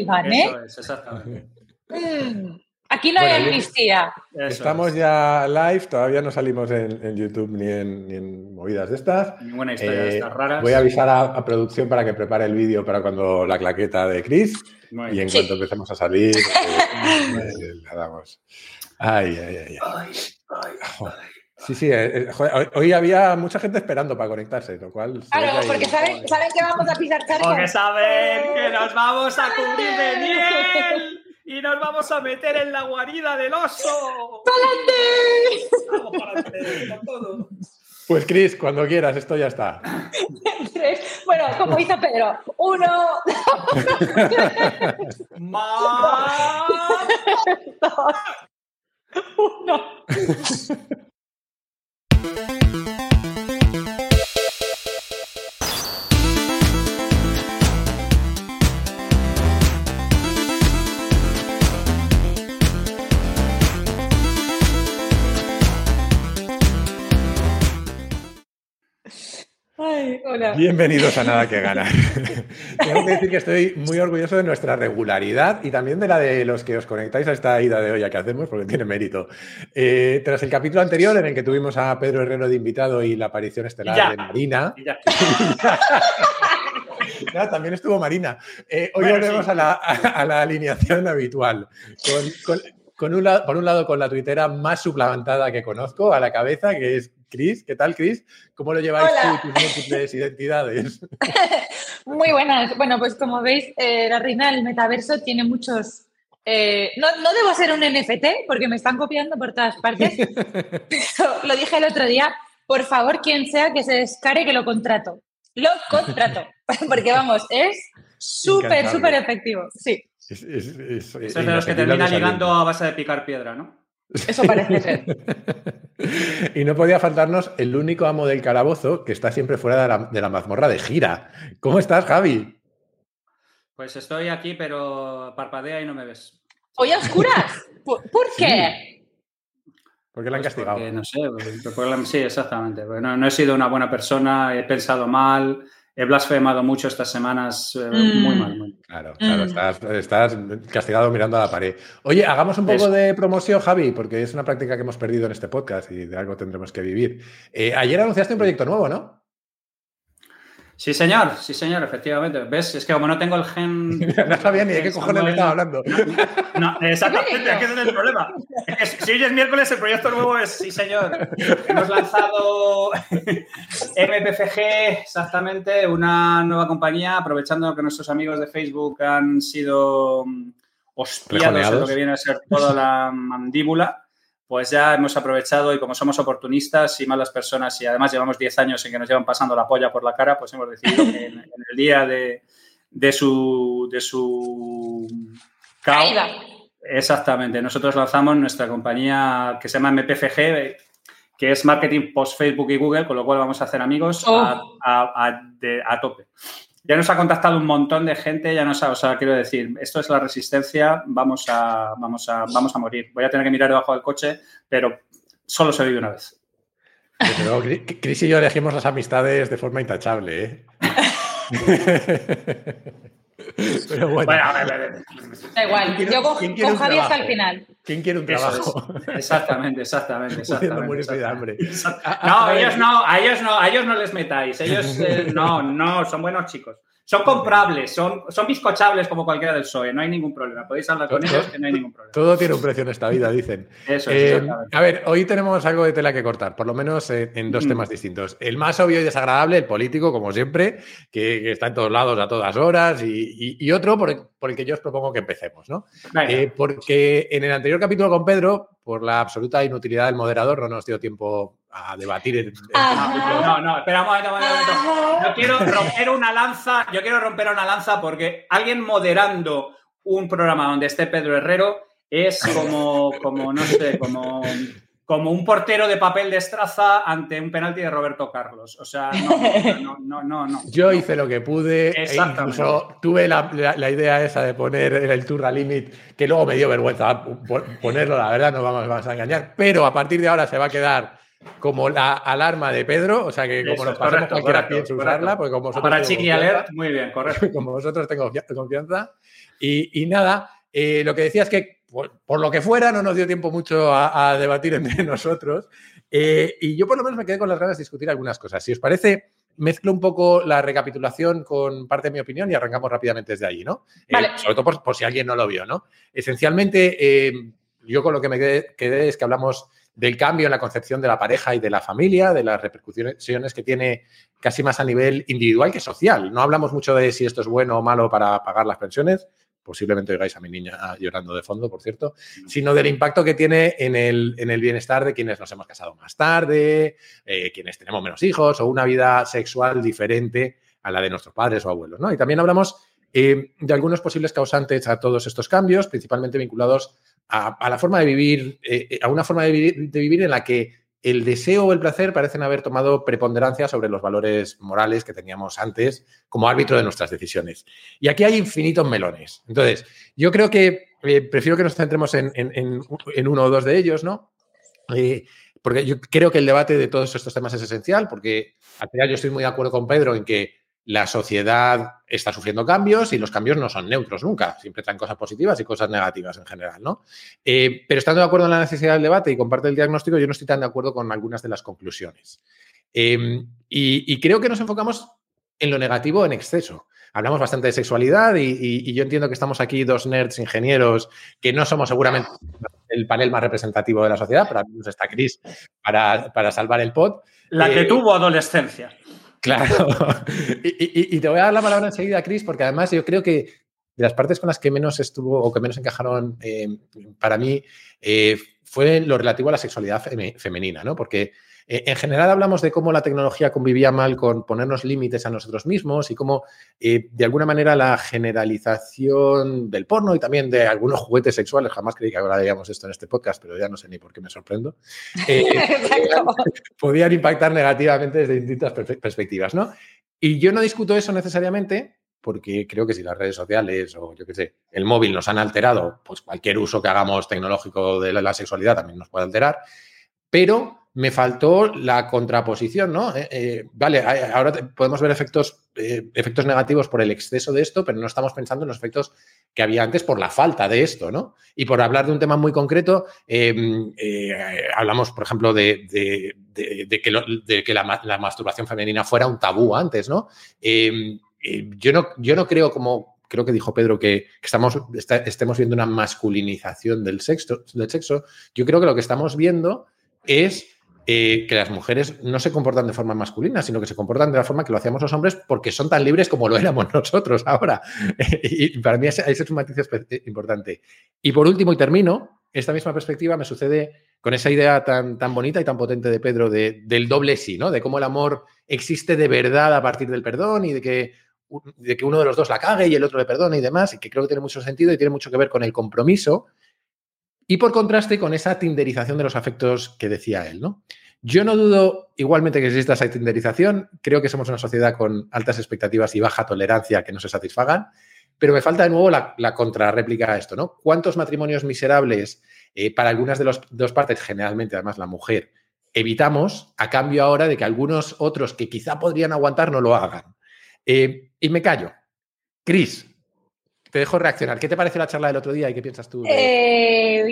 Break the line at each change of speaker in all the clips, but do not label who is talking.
Iván, ¿eh?
Eso es, exactamente.
Mm, Aquí no hay
Bueno, yo-
amnistía.
Estamos
es.
ya live, todavía no salimos en, en YouTube ni en, ni en movidas de estas.
Ninguna historia de
Eh,
estas raras.
voy a avisar a, a producción para que prepare el vídeo para cuando la claqueta de Chris
Muy
y
bien.
en
Sí.
cuanto empecemos a salir, eh, eh, le damos. Ay, ay, ay. ay.
Ay, ay.
Sí, sí, eh, eh, joder, hoy, había mucha gente esperando para conectarse, lo cual...
Claro, porque saben, saben que vamos a pisar charcos.
Porque saben que nos vamos a cubrir de miel y nos vamos a meter en la guarida del oso. Vamos para adelante, con todo.
Pues Chris, cuando quieras, esto ya está.
Bueno, como hizo Pedro. Uno,
¡Mamá!
dos, uno. Thank you. Ay, hola.
Bienvenidos a Nada que Ganar. Tengo que decir que estoy muy orgulloso de nuestra regularidad y también de la de los que os conectáis a esta ida de olla que hacemos, porque tiene mérito. Eh, tras el capítulo anterior en el que tuvimos a Pedro Herrero de invitado y la aparición estelar
Ya.
de Marina,
Y ya.
Ya, también estuvo Marina. Eh, hoy
Bueno,
volvemos
sí.
a, la, a- a la alineación habitual. Con, con- con un lado, por un lado, con la tuitera más suplantada que conozco a la cabeza, que es Cris. ¿Qué tal, Cris? ¿Cómo lo lleváis
Hola.
tú y tus múltiples identidades?
Muy buenas. Bueno, pues como veis, eh, la reina del metaverso tiene muchos. eh, no, no debo ser un NFT porque me están copiando por todas partes. Pero lo dije el otro día. Por favor, quien sea que se descare, que lo contrato. Lo contrato. Porque vamos, es súper, súper efectivo. Sí,
Es, es- es-
Eso es de los que termina ligando a base de picar piedra, ¿no?
Eso parece ser.
Y no podía faltarnos el único amo del calabozo que está siempre fuera de la, de la mazmorra de gira. ¿Cómo estás, Javi?
Pues estoy aquí, pero parpadea y no me ves.
Hoy a oscuras. ¿Por, por qué?
¿Por qué la han
Pues
castigado?
porque, no sé, porque- porque- sí, exactamente. porque no, no he sido una buena persona, he pensado mal, he blasfemado mucho estas semanas, eh,
Mm.
muy mal, muy mal.
Claro, claro,
Mm.
estás, estás castigado mirando a la pared. Oye, hagamos un poco de promoción, Javi, porque es una práctica que hemos perdido en este podcast y de algo tendremos que vivir. Eh, ayer anunciaste un proyecto nuevo, ¿no?
Sí, señor, sí, señor, efectivamente. ¿Ves? Es que como no tengo el gen.
no sabía ni de qué cojones me estaba hablando.
No, exactamente, es que ese es el problema. Es que si hoy es miércoles, el proyecto nuevo es, sí, señor. Hemos lanzado MPFG, exactamente, una nueva compañía, aprovechando que nuestros amigos de Facebook han sido mm, hostiados en lo que viene a ser toda la mandíbula. Pues ya hemos aprovechado y como somos oportunistas y malas personas y además llevamos 10 años en que nos llevan pasando la polla por la cara, pues hemos decidido que en, en el día de, de su, de su cao,
Caída.
Exactamente. Nosotros lanzamos nuestra compañía que se llama MPFG, que es Marketing Post Facebook y Google, con lo cual vamos a hacer amigos
Oh.
a, a- a- de- a tope. Ya nos ha contactado un montón de gente, ya nos ha, o sea, quiero decir, esto es la resistencia, vamos a, vamos a, vamos a morir. Voy a tener que mirar debajo del coche, pero solo se vive una vez.
Pero Cri- Cris y yo elegimos las amistades de forma intachable, ¿eh? Pero bueno,
Bueno, a ver, a ver.
Da igual.
¿Quién quiere-
Yo con, con
un
Javi hasta el final.
¿quién quiere un trabajo?
es. Exactamente, exactamente, No, ellos no, a ellos no, a ellos no les metáis. Ellos eh, no, no, son buenos chicos. Son comprables, son, son bizcochables como cualquiera del PSOE, no hay ningún problema. Podéis hablar con ellos que no hay ningún problema.
Todo tiene un precio en esta vida, dicen.
Eso es,
Eh, a ver, hoy tenemos algo de tela que cortar, por lo menos en dos
Mm.
temas distintos. El más obvio y desagradable, el político, como siempre, que, que está en todos lados a todas horas, y, y- y otro por el, por el que yo os propongo que empecemos, ¿no? Eh, porque en el anterior capítulo con Pedro, por la absoluta inutilidad del moderador, no nos dio tiempo a debatir. el- el-
Ajá.
No, no, espera un momento, un momento, un momento.
Ajá.
Yo quiero romper una lanza, yo quiero romper una lanza porque alguien moderando un programa donde esté Pedro Herrero es como, como no sé, como, como un portero de papel de estraza ante un penalti de Roberto Carlos. O sea, no, no, no, no. no.
Yo hice lo que pude, e
Exactamente.
incluso tuve la, la- la idea esa de poner el Turra Limit, que luego me dio vergüenza po- ponerlo, la verdad, no vamos, vamos a engañar, pero a partir de ahora se va a quedar como la alarma de Pedro, o sea que como
Eso
nos
es,
pasemos
correcto,
cualquiera
correcto,
piensa
correcto.
usarla, porque como vosotros
Para Chiqui Alert, muy bien, correcto.
como vosotros tengo confi- confianza. Y, nada, eh, lo que decía es que por, lo que fuera no nos dio tiempo mucho a, debatir entre nosotros. Eh, y yo por lo menos me quedé con las ganas de discutir algunas cosas. Si os parece, mezclo un poco la recapitulación con parte de mi opinión y arrancamos rápidamente desde allí, ¿no? sobre todo por, si alguien no lo vio, ¿no? Esencialmente, yo con lo que me quedé es que hablamos del cambio en la concepción de la pareja y de la familia, de las repercusiones que tiene casi más a nivel individual que social. No hablamos mucho de si esto es bueno o malo para pagar las pensiones, posiblemente oigáis a mi niña llorando de fondo, por cierto, sino del impacto que tiene en el, en el bienestar de quienes nos hemos casado más tarde, eh, quienes tenemos menos hijos o una vida sexual diferente a la de nuestros padres o abuelos. ¿no? Y también hablamos eh, de algunos posibles causantes a todos estos cambios, principalmente vinculados a, la forma de vivir, eh, eh, a una forma de vivir, en la que el deseo o el placer parecen haber tomado preponderancia sobre los valores morales que teníamos antes como árbitro de nuestras decisiones. Y aquí hay infinitos melones. Entonces, yo creo que eh, prefiero que nos centremos en, uno o dos de ellos, ¿no? porque yo creo que el debate de todos estos temas es esencial, porque al final yo estoy muy de acuerdo con Pedro en que la sociedad está sufriendo cambios y los cambios no son neutros nunca, siempre traen cosas positivas y cosas negativas en general, ¿no? Eh, pero estando de acuerdo en la necesidad del debate y comparte el diagnóstico, yo no estoy tan de acuerdo con algunas de las conclusiones. Em, y, creo que nos enfocamos en lo negativo en exceso. Hablamos bastante de sexualidad y, yo entiendo que estamos aquí dos nerds ingenieros que no somos seguramente el panel más representativo de la sociedad, pero al menos está Chris para, salvar el pod.
La que eh, tuvo adolescencia.
Claro. y, te voy a dar la palabra enseguida, Cris, porque además yo creo que de las partes con las que menos estuvo o que menos encajaron eh, para mí eh, fue lo relativo a la sexualidad femenina, ¿no? Porque eh, en general hablamos de cómo la tecnología convivía mal con ponernos límites a nosotros mismos y cómo, eh, de alguna manera, la generalización del porno y también de algunos juguetes sexuales, jamás creí que hablaríamos esto en este podcast, pero ya no sé ni por qué me sorprendo, eh, podían, impactar negativamente desde distintas perspectivas, ¿no? Y yo no discuto eso necesariamente, porque creo que si las redes sociales o yo qué sé, el móvil nos han alterado, pues cualquier uso que hagamos tecnológico de la sexualidad también nos puede alterar, pero me faltó la contraposición, ¿no? Eh, eh, vale, ahora podemos ver efectos, eh, efectos negativos por el exceso de esto, pero no estamos pensando en los efectos que había antes por la falta de esto, ¿no? Y por hablar de un tema muy concreto, em, hablamos, por ejemplo, de, que, la, masturbación femenina fuera un tabú antes, ¿no? Em, yo ¿no? yo no creo como creo que dijo Pedro que, estamos, estemos viendo una masculinización del sexo, del sexo. Yo creo que lo que estamos viendo es eh, que las mujeres no se comportan de forma masculina, sino que se comportan de la forma que lo hacíamos los hombres porque son tan libres como lo éramos nosotros ahora. y para mí ese, es un matiz importante. Y por último, y termino, esta misma perspectiva me sucede con esa idea tan, tan bonita y tan potente de Pedro del doble sí, ¿no? De cómo el amor existe de verdad a partir del perdón y de que, de que uno de los dos la cague y el otro le perdone y demás, y que creo que tiene mucho sentido y tiene mucho que ver con el compromiso y por contraste con esa tinderización de los afectos que decía él, ¿no? Yo no dudo igualmente que exista esa tinderización, creo que somos una sociedad con altas expectativas y baja tolerancia que no se satisfagan, pero me falta de nuevo la, la contrarréplica a esto, ¿no? ¿Cuántos matrimonios miserables eh, para algunas de las dos partes, generalmente además la mujer, evitamos a cambio ahora de que algunos otros que quizá podrían aguantar no lo hagan? Eh, y me callo. Cris, te dejo reaccionar. ¿Qué te parece la charla del otro día y qué piensas tú?
Eh,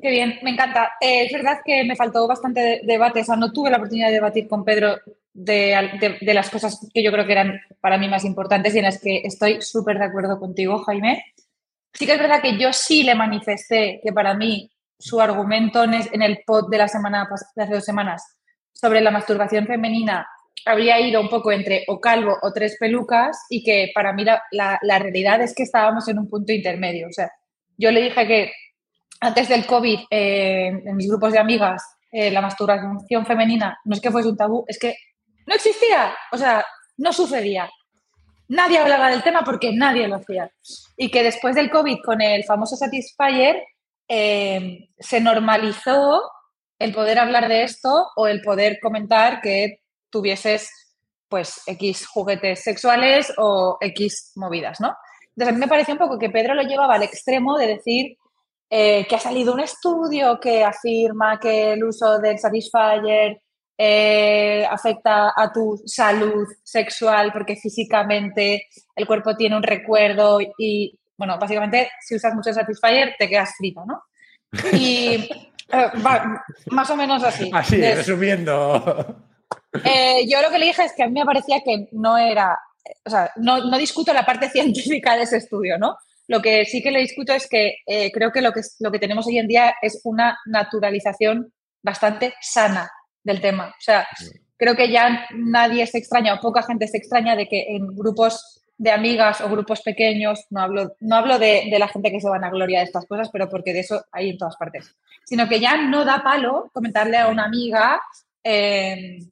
qué bien, me encanta. Eh, es verdad que me faltó bastante debate, o sea, no tuve la oportunidad de debatir con Pedro de, las cosas que yo creo que eran para mí más importantes y en las que estoy súper de acuerdo contigo, Jaime. Sí que es verdad que yo sí le manifesté que para mí su argumento en el pod de la semana de hace dos semanas sobre la masturbación femenina habría ido un poco entre o calvo o tres pelucas y que para mí la, la, realidad es que estábamos en un punto intermedio. O sea, yo le dije que antes del COVID, eh, en mis grupos de amigas, eh, la masturbación femenina no es que fuese un tabú, es que no existía, o sea, no sucedía. Nadie hablaba del tema porque nadie lo hacía. Y que después del COVID, con el famoso Satisfyer, eh, se normalizó el poder hablar de esto o el poder comentar que tuvieses pues X juguetes sexuales o X movidas, ¿no? Entonces a mí me pareció un poco que Pedro lo llevaba al extremo de decir eh, que ha salido un estudio que afirma que el uso del Satisfyer eh, afecta a tu salud sexual porque físicamente el cuerpo tiene un recuerdo y bueno, básicamente si usas mucho Satisfyer te quedas frito, ¿no? Y eh, más o menos así.
Así, resumiendo.
Eh, yo lo que le dije es que a mí me parecía que no era, o sea, no, no, discuto la parte científica de ese estudio, ¿no? Lo que sí que le discuto es que eh, creo que lo, que lo que tenemos hoy en día es una naturalización bastante sana del tema. O sea, creo que ya nadie se extraña o poca gente se extraña de que en grupos de amigas o grupos pequeños, no hablo, no hablo de, la gente que se van a gloria de estas cosas, pero porque de eso hay en todas partes, sino que ya no da palo comentarle a una amiga, em,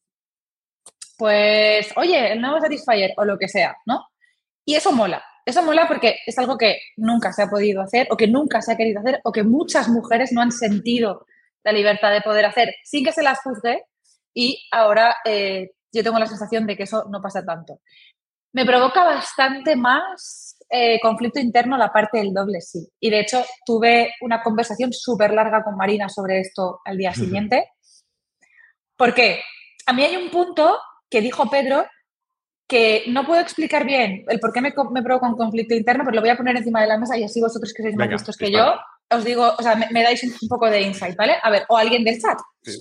pues, oye, el nuevo Satisfyer o lo que sea, ¿no? Y eso mola. Eso mola porque es algo que nunca se ha podido hacer o que nunca se ha querido hacer o que muchas mujeres no han sentido la libertad de poder hacer sin que se las juzgue y ahora eh, yo tengo la sensación de que eso no pasa tanto. Me provoca bastante más eh, conflicto interno la parte del doble sí. Y de hecho tuve una conversación súper larga con Marina sobre esto al día siguiente. ¿Por qué? A mí hay un punto que dijo Pedro que no puedo explicar bien el por qué me, me provoca un conflicto interno, pero lo voy a poner encima de la mesa y así vosotros que sois más listos que yo, os digo, o sea, me, dais un, poco de insight, ¿vale? A ver, o alguien del chat.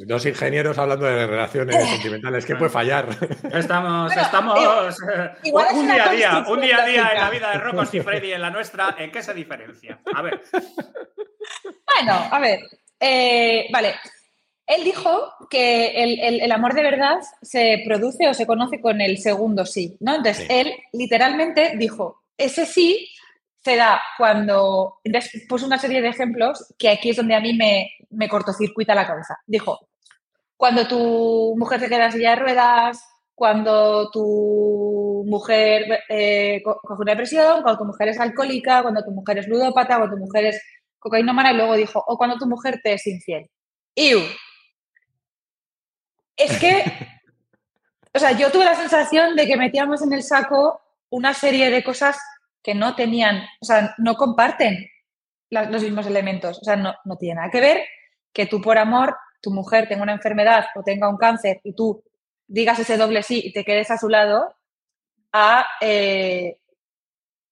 dos ingenieros hablando de relaciones sentimentales, ¿qué puede fallar?
Estamos, estamos eh, un día a día, un día a día en la vida de Rocos y Freddy en la nuestra, ¿en qué se diferencia? A ver.
Bueno, a ver, eh, vale, él dijo que el, amor de verdad se produce o se conoce con el segundo sí, ¿no? Entonces, él literalmente dijo, ese sí se da cuando, puso una serie de ejemplos que aquí es donde a mí me, me cortocircuita la cabeza. Dijo, cuando tu mujer se queda en silla de ruedas, cuando tu mujer eh, coge una depresión, cuando tu mujer es alcohólica, cuando tu mujer es ludópata, cuando tu mujer es cocainómana, y luego dijo, o cuando tu mujer te es infiel. ¡Iu! Es que, o sea, yo tuve la sensación de que metíamos en el saco una serie de cosas que no tenían, o sea, no comparten los mismos elementos. O sea, no, no tiene nada que ver que tú por amor, tu mujer tenga una enfermedad o tenga un cáncer y tú digas ese doble sí y te quedes a su lado, a eh,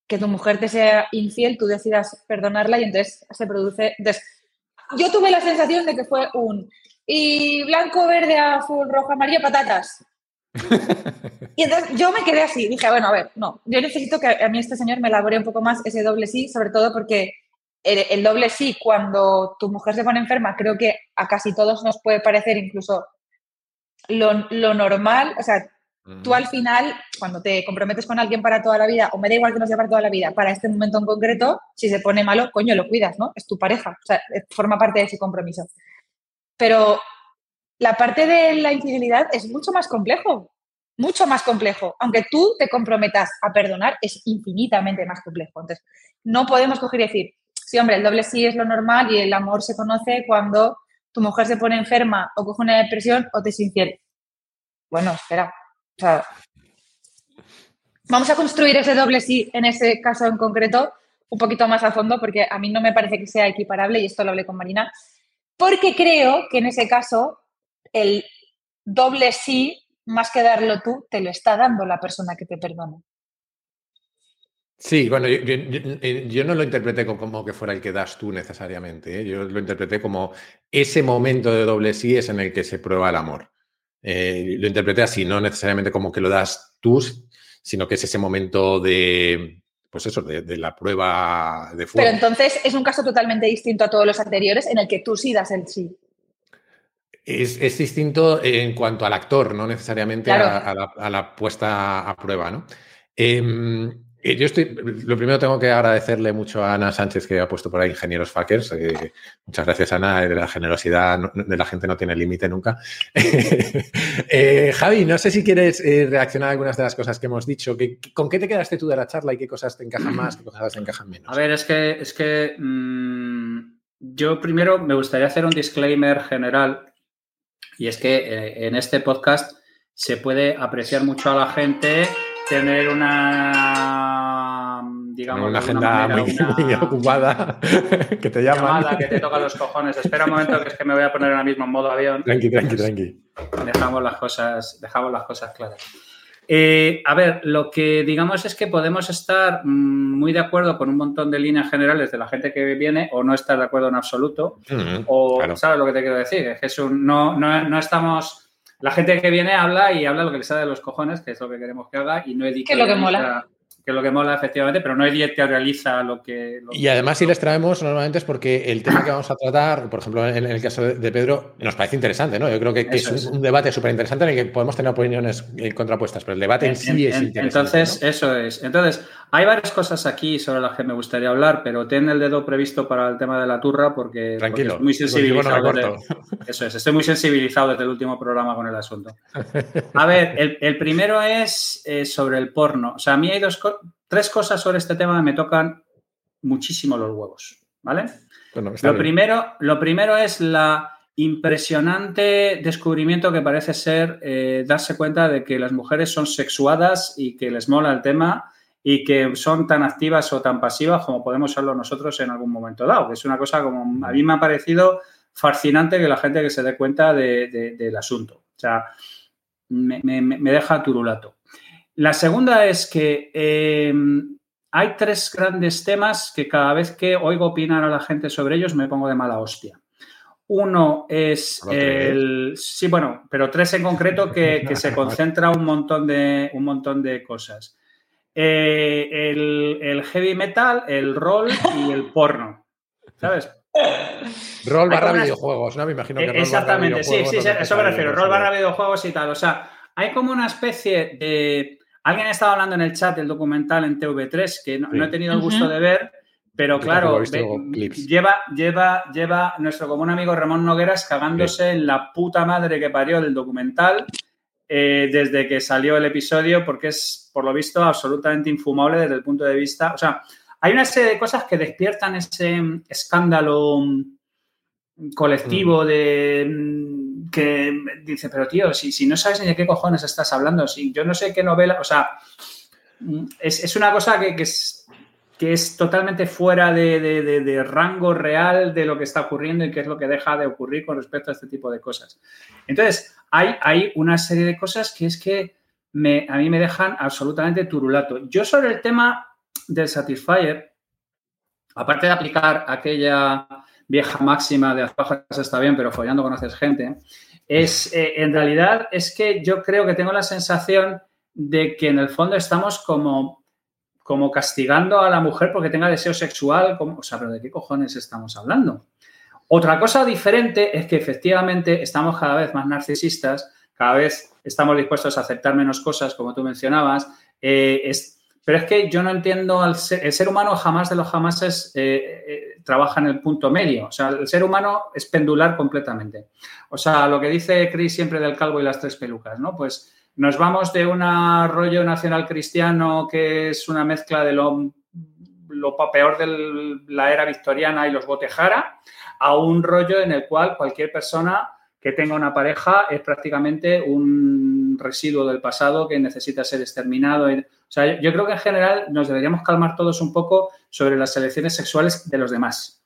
que tu mujer te sea infiel, tú decidas perdonarla y entonces se produce... Yo tuve la sensación de que fue un y blanco, verde, azul, rojo, amarillo, patatas. y entonces yo me quedé así, dije, bueno, a ver, no, yo necesito que a mí este señor me elabore un poco más ese doble sí, sobre todo porque el, doble sí, cuando tu mujer se pone enferma, creo que a casi todos nos puede parecer incluso lo, lo normal, o sea, tú al final, cuando te comprometes con alguien para toda la vida, o me da igual que no sea para toda la vida, para este momento en concreto, si se pone malo, coño, lo cuidas, ¿no? Es tu pareja, o sea, forma parte de ese compromiso. Pero la parte de la infidelidad es mucho más complejo, mucho más complejo. Aunque tú te comprometas a perdonar, es infinitamente más complejo. Entonces, no podemos coger y decir, sí, hombre, el doble sí es lo normal y el amor se conoce cuando tu mujer se pone enferma o coge una depresión o te es infiel. Bueno, espera. vamos a construir ese doble sí en ese caso en concreto un poquito más a fondo porque a mí no me parece que sea equiparable y esto lo hablé con Marina porque creo que en ese caso el doble sí, más que darlo tú, te lo está dando la persona que te perdona.
Sí, bueno, yo, no lo interpreté como que fuera el que das tú necesariamente. ¿eh? Yo lo interpreté como ese momento de doble sí es en el que se prueba el amor. Eh, lo interpreté así, no necesariamente como que lo das tú, sino que es ese momento de, pues eso, de, la prueba de fuego.
Pero entonces es un caso totalmente distinto a todos los anteriores en el que tú sí das el sí.
Es, distinto en cuanto al actor, no necesariamente a, la, puesta a prueba, ¿no? Em, eh, yo estoy, lo primero tengo que agradecerle mucho a Ana Sánchez que ha puesto por ahí ingenieros fuckers. Eh, muchas gracias, Ana. De la generosidad de la gente no tiene límite nunca. Eh, Javi, no sé si quieres reaccionar a algunas de las cosas que hemos dicho. ¿Con qué te quedaste tú de la charla y qué cosas te encajan más, qué cosas te encajan menos?
A ver, es que, es que mm, yo primero me gustaría hacer un disclaimer general y es que en este podcast se puede apreciar mucho a la gente tener una, digamos,
una agenda muy, ocupada que te llaman.
que te toca los cojones. Espera un momento que es que me voy a poner ahora mismo en modo avión.
Tranqui, tranqui, tranqui.
Dejamos las cosas, dejamos las cosas claras. Eh, a ver, lo que digamos es que podemos estar mm, muy de acuerdo con un montón de líneas generales de la gente que viene o no estar de acuerdo en absoluto. o, ¿sabes lo que te quiero decir? Es que es no, no, estamos... La gente que viene habla y habla lo que le sale de los cojones, que es lo que queremos que haga, y no edita.
Que es lo que mola
que es lo que mola efectivamente, pero no realiza lo que...
y además si les traemos normalmente es porque el tema que vamos a tratar, por ejemplo, en, el caso de, Pedro, nos parece interesante, ¿no? Yo creo que, es, un, debate súper interesante en el que podemos tener opiniones eh, contrapuestas, pero el debate en, sí es interesante.
Entonces, eso es. Entonces, hay varias cosas aquí sobre las que me gustaría hablar, pero ten el dedo previsto para el tema de la turra porque,
Tranquilo,
muy sensibilizado. eso es, estoy muy sensibilizado desde el último programa con el asunto. A ver, el, primero es eh, sobre el porno. O sea, a mí hay dos cosas tres cosas sobre este tema me tocan muchísimo los huevos, ¿vale? lo, primero, lo primero es la impresionante descubrimiento que parece ser eh, darse cuenta de que las mujeres son sexuadas y que les mola el tema y que son tan activas o tan pasivas como podemos serlo nosotros en algún momento dado, que es una cosa como a mí me ha parecido fascinante que la gente que se dé cuenta del asunto. O sea, me, me deja turulato. La segunda es que eh, hay tres grandes temas que cada vez que oigo opinar a la gente sobre ellos me pongo de mala hostia. Uno es el. Sí, bueno, pero tres en concreto que, se concentra un montón de, un montón de cosas. Eh, el, heavy metal, el rol y el porno. ¿Sabes?
Rol barra videojuegos, ¿no? Me imagino que
Exactamente, sí, sí, eso me refiero. Rol barra videojuegos y tal. O sea, hay como una especie de Alguien ha estado hablando en el chat del documental en TV3 que no, he tenido el gusto de ver, pero claro, lleva, lleva, lleva nuestro común amigo Ramón Nogueras cagándose en la puta madre que parió del documental eh, desde que salió el episodio, porque es, por lo visto, absolutamente infumable desde el punto de vista. O sea, hay una serie de cosas que despiertan ese escándalo colectivo mm. de mm, que dice, pero tío, si, si no sabes ni de qué cojones estás hablando, si yo no sé qué novela, o sea, mm, es, una cosa que, es, que es totalmente fuera de, rango real de lo que está ocurriendo y qué es lo que deja de ocurrir con respecto a este tipo de cosas. Entonces, hay, hay una serie de cosas que es que me, a mí me dejan absolutamente turulato. Yo sobre el tema del Satisfyer, aparte de aplicar aquella vieja máxima de las está bien, pero follando conoces gente, es eh, en realidad es que yo creo que tengo la sensación de que en el fondo estamos como, como castigando a la mujer porque tenga deseo sexual, como, o sea, pero ¿de qué cojones estamos hablando? Otra cosa diferente es que efectivamente estamos cada vez más narcisistas, cada vez estamos dispuestos a aceptar menos cosas, como tú mencionabas, eh, pero es que yo no entiendo, al ser, el ser humano jamás de los jamases eh, eh, trabaja en el punto medio. O sea, el ser humano es pendular completamente. O sea, lo que dice Chris siempre del calvo y las tres pelucas, ¿no? Pues nos vamos de un rollo nacional cristiano que es una mezcla de lo, lo peor de la era victoriana y los botejara a un rollo en el cual cualquier persona que tenga una pareja es prácticamente un residuo del pasado que necesita ser exterminado. O sea, yo creo que en general nos deberíamos calmar todos un poco sobre las elecciones sexuales de los demás.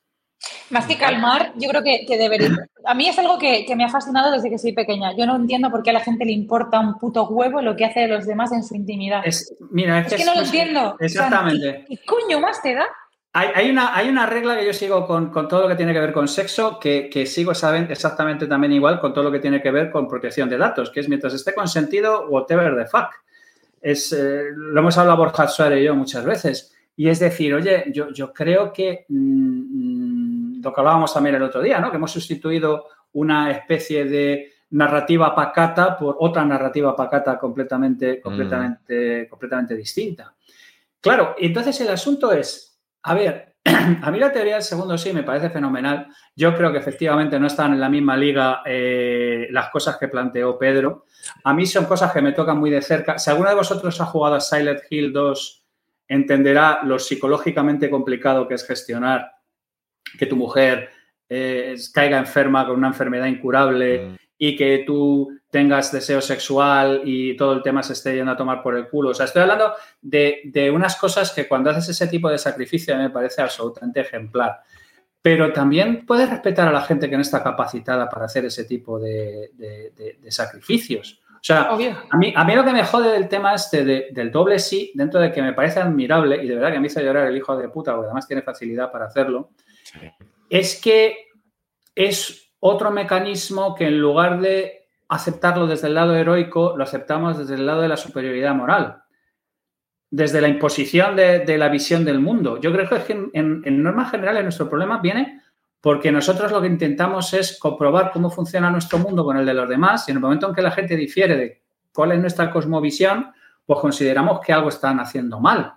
Más que calmar, yo creo que, debería. A mí es algo que, me ha fascinado desde que soy pequeña. Yo no entiendo por qué a la gente le importa un puto huevo lo que hace de los demás en su intimidad.
Es, mira,
es, que, no lo entiendo.
Exactamente.
¿Qué coño más te da?
Hay, una, hay una regla que yo sigo con, todo lo que tiene que ver con sexo, que, sigo saben, exactamente también igual con todo lo que tiene que ver con protección de datos, que es mientras esté consentido, whatever the fuck. Es, eh, lo hemos hablado Borja Suárez y yo muchas veces. Y es decir, oye, yo, yo creo que mm, mm, lo que hablábamos también el otro día, ¿no? Que hemos sustituido una especie de narrativa pacata por otra narrativa pacata completamente, completamente, completamente distinta. Claro, entonces el asunto es, a ver, a mí la teoría del segundo sí me parece fenomenal. Yo creo que efectivamente no están en la misma liga eh, las cosas que planteó Pedro. A mí son cosas que me tocan muy de cerca. Si alguno de vosotros ha jugado a Silent Hill 2, entenderá lo psicológicamente complicado que es gestionar que tu mujer eh, caiga enferma con una enfermedad incurable mm. Y que tú tengas deseo sexual y todo el tema se esté yendo a tomar por el culo. O sea, estoy hablando de, unas cosas que cuando haces ese tipo de sacrificio me parece absolutamente ejemplar. Pero también puedes respetar a la gente que no está capacitada para hacer ese tipo de, sacrificios. O sea, a mí, a mí lo que me jode del tema este del doble sí, dentro de que me parece admirable, y de verdad que me hizo llorar el hijo de puta, porque además tiene facilidad para hacerlo, es que es otro mecanismo que en lugar de aceptarlo desde el lado heroico, lo aceptamos desde el lado de la superioridad moral, desde la imposición de, la visión del mundo. Yo creo que en, en, en normas generales nuestro problema viene porque nosotros lo que intentamos es comprobar cómo funciona nuestro mundo con el de los demás y en el momento en que la gente difiere de cuál es nuestra cosmovisión, pues consideramos que algo están haciendo mal.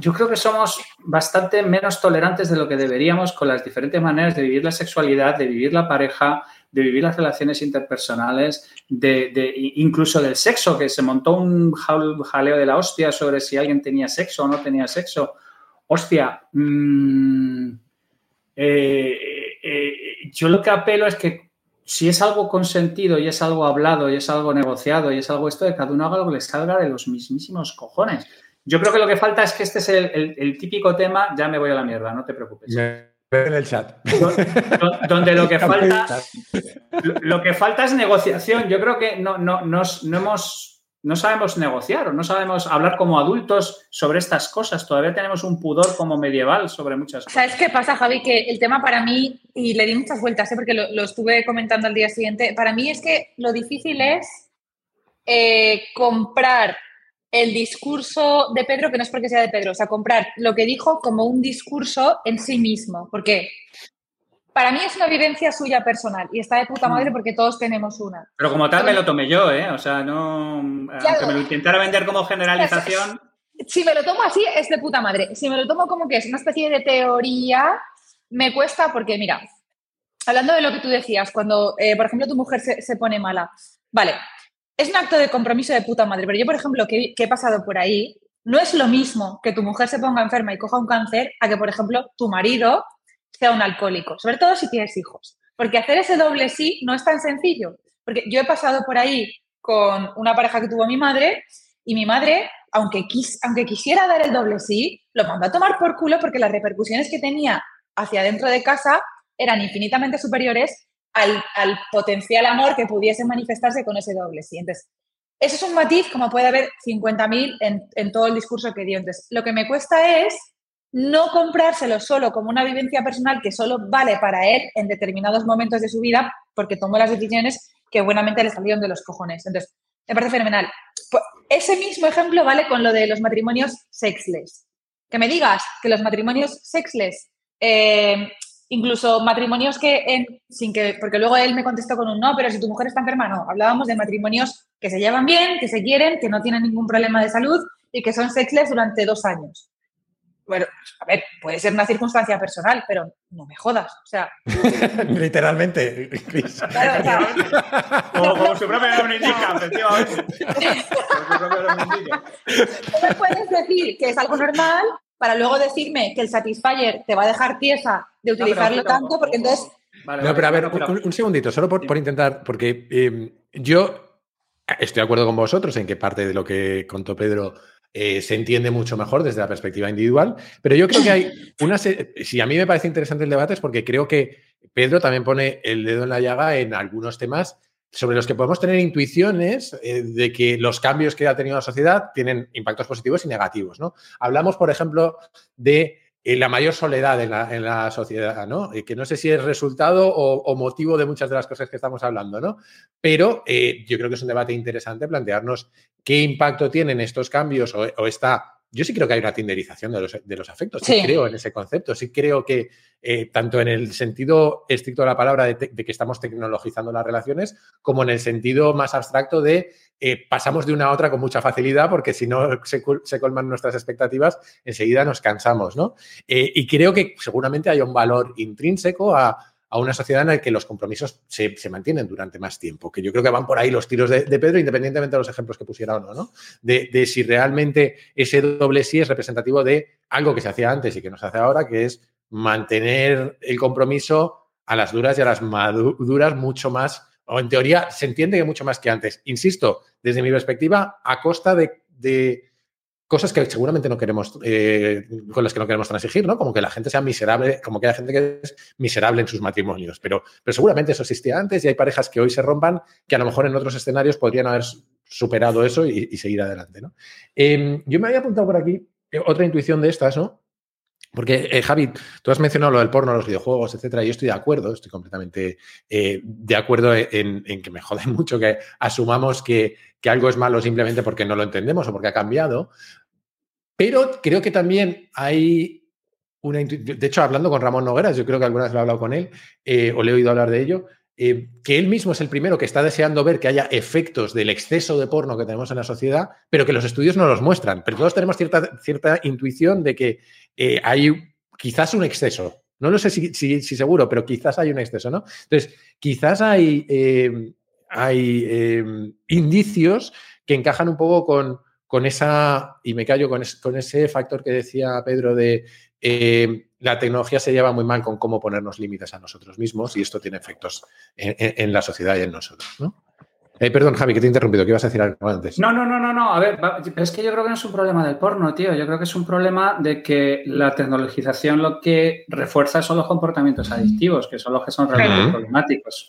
Yo creo que somos bastante menos tolerantes de lo que deberíamos con las diferentes maneras de vivir la sexualidad, de vivir la pareja, de vivir las relaciones interpersonales, de, incluso del sexo, que se montó un jaleo de la hostia sobre si alguien tenía sexo o no tenía sexo. Hostia, mmm, eh, eh, yo lo que apelo es que si es algo consentido y es algo hablado y es algo negociado y es algo esto, de cada uno haga lo que le salga de los mismísimos cojones. Yo creo que lo que falta es que este es el, típico tema, ya me voy a la mierda, no te preocupes.
en el chat.
Donde lo que falta, lo que falta es negociación. Yo creo que no, no, no hemos no sabemos negociar o no sabemos hablar como adultos sobre estas cosas. Todavía tenemos un pudor como medieval sobre muchas cosas.
¿Sabes qué pasa, Javi? Que el tema para mí, y le di muchas vueltas, ¿eh? porque lo, estuve comentando al día siguiente, para mí es que lo difícil es eh, comprar el discurso de Pedro, que no es porque sea de Pedro, o sea, comprar lo que dijo como un discurso en sí mismo. Porque para mí es una vivencia suya personal y está de puta mm. madre porque todos tenemos una.
Pero como tal me lo tomé yo, ¿eh? O sea, no. aunque me lo intentara vender como generalización.
Si me lo tomo así, es de puta madre. Si me lo tomo como que es una especie de teoría, me cuesta porque, mira, hablando de lo que tú decías, cuando, eh, por ejemplo, tu mujer se, pone mala, vale, es un acto de compromiso de puta madre, pero yo, por ejemplo, que, he pasado por ahí, no es lo mismo que tu mujer se ponga enferma y coja un cáncer a que, por ejemplo, tu marido sea un alcohólico, sobre todo si tienes hijos. Porque hacer ese doble sí no es tan sencillo. Porque yo he pasado por ahí con una pareja que tuvo mi madre y mi madre, aunque, aunque quisiera dar el doble sí, lo mandó a tomar por culo porque las repercusiones que tenía hacia dentro de casa eran infinitamente superiores al, potencial amor que pudiese manifestarse con ese doble sí. Entonces, eso es un matiz como puede haber 50.000 en, en todo el discurso que dio. Entonces, lo que me cuesta es no comprárselo solo como una vivencia personal que solo vale para él en determinados momentos de su vida porque tomó las decisiones que buenamente le salieron de los cojones. Entonces, me parece fenomenal. Pues, ese mismo ejemplo vale con lo de los matrimonios sexless. Que me digas que los matrimonios sexless, eh, incluso matrimonios que, sin que, porque luego él me contestó con un no, pero si tu mujer está enferma, no. Hablábamos de matrimonios que se llevan bien, que se quieren, que no tienen ningún problema de salud y que son sexless durante dos años. Bueno, a ver, puede ser una circunstancia personal, pero no me jodas. O sea.
Literalmente,
Claro, como, como su nombre indica, efectivamente.
¿Cómo me puedes decir que es algo normal para luego decirme que el Satisfyer te va a dejar pieza de utilizarlo tanto? Porque entonces.
no, pero a ver, un, segundito, solo por, intentar, porque em, yo estoy de acuerdo con vosotros en que parte de lo que contó Pedro eh, se entiende mucho mejor desde la perspectiva individual. Pero yo creo que hay una... Si a mí me parece interesante el debate es porque creo que Pedro también pone el dedo en la llaga en algunos temas sobre los que podemos tener intuiciones eh, de que los cambios que ha tenido la sociedad tienen impactos positivos y negativos. ¿no? Hablamos, por ejemplo, de eh, la mayor soledad en la, sociedad, ¿no? que no sé si es resultado o, motivo de muchas de las cosas que estamos hablando, ¿no? Pero yo creo que es un debate interesante plantearnos qué impacto tienen estos cambios o, o esta... Yo sí creo que hay una tinderización de los, de los afectos, sí. creo en ese concepto, sí creo que eh, tanto en el sentido estricto de la palabra de, que estamos tecnologizando las relaciones, como en el sentido más abstracto de eh, pasamos de una a otra con mucha facilidad, porque si no se, colman nuestras expectativas, enseguida nos cansamos, ¿no? Eh, y creo que seguramente hay un valor intrínseco a, a una sociedad en la que los compromisos se, mantienen durante más tiempo, que yo creo que van por ahí los tiros de, Pedro, independientemente de los ejemplos que pusiera o no, ¿no? De, si realmente ese doble sí es representativo de algo que se hacía antes y que no se hace ahora, que es mantener el compromiso a las duras y a las maduras mucho más, o en teoría se entiende que mucho más que antes. Insisto, desde mi perspectiva, a costa de cosas que seguramente no queremos, eh, con las que no queremos transigir, ¿no? Como que la gente sea miserable, como que hay gente que es miserable en sus matrimonios, pero, pero seguramente eso existía antes y hay parejas que hoy se rompan que a lo mejor en otros escenarios podrían haber superado eso y, seguir adelante, ¿no? Em, yo me había apuntado por aquí eh, otra intuición de estas, ¿no? Porque, eh, Javi, tú has mencionado lo del porno, los videojuegos, etcétera, y yo estoy de acuerdo, estoy completamente de acuerdo en, que me jode mucho que asumamos que, que, algo es malo simplemente porque no lo entendemos o porque ha cambiado, pero creo que también hay una De hecho, hablando con Ramón Nogueras, yo creo que alguna vez lo he hablado con él, eh, o le he oído hablar de ello, eh, que él mismo es el primero que está deseando ver que haya efectos del exceso de porno que tenemos en la sociedad, pero que los estudios no los muestran. Pero todos tenemos cierta, cierta intuición de que eh, hay quizás un exceso. No lo sé si, seguro, pero quizás hay un exceso, ¿no? Entonces, quizás hay, hay indicios que encajan un poco con, con esa, y me callo con, con ese factor que decía Pedro de eh, la tecnología se lleva muy mal con cómo ponernos límites a nosotros mismos y esto tiene efectos en, la sociedad y en nosotros, ¿no? Eh, perdón, Javi, que te he interrumpido, ¿qué ibas a decir algo antes?
No, no, no, no, no. A ver, es que yo creo que no es un problema del porno, tío. Yo creo que es un problema de que la tecnologización lo que refuerza son los comportamientos adictivos, que son los que son realmente problemáticos.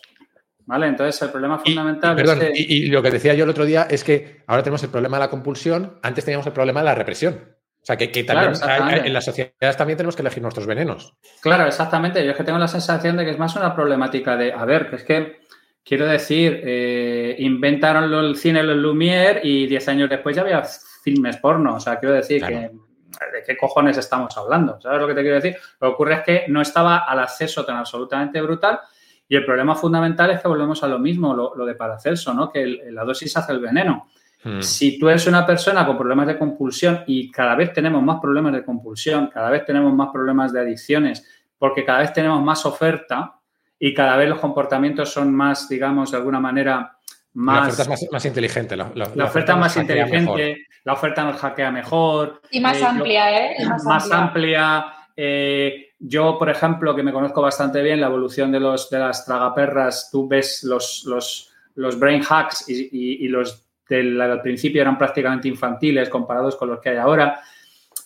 ¿Vale? Entonces, el problema fundamental
y, perdón, y, lo que decía yo el otro día es que ahora tenemos el problema de la compulsión, antes teníamos el problema de la represión. O sea, que, también en las sociedades también tenemos que elegir nuestros venenos.
Claro, exactamente. Yo es que tengo la sensación de que es más una problemática de, a ver, que es que, quiero decir, eh, inventaron el cine los Lumière y 10 años después ya había filmes porno. O sea, quiero decir que ¿de qué cojones estamos hablando? ¿Sabes lo que te quiero decir? Lo que ocurre es que no estaba al acceso tan absolutamente brutal y el problema fundamental es que volvemos a lo mismo, lo, de Paracelso, ¿no? Que la dosis hace el veneno. Hmm. Si tú eres una persona con problemas de compulsión y cada vez tenemos más problemas de compulsión, cada vez tenemos más problemas de adicciones, porque cada vez tenemos más oferta y cada vez los comportamientos son más, digamos, de alguna manera más...
La oferta es más, inteligente.
La, oferta es más inteligente, la oferta nos hackea mejor.
Y más eh, amplia, ¿eh?
más, amplia. Eh, yo, por ejemplo, que me conozco bastante bien la evolución de, los, de las tragaperras, tú ves los, los, los brain hacks y, los del principio eran prácticamente infantiles comparados con los que hay ahora.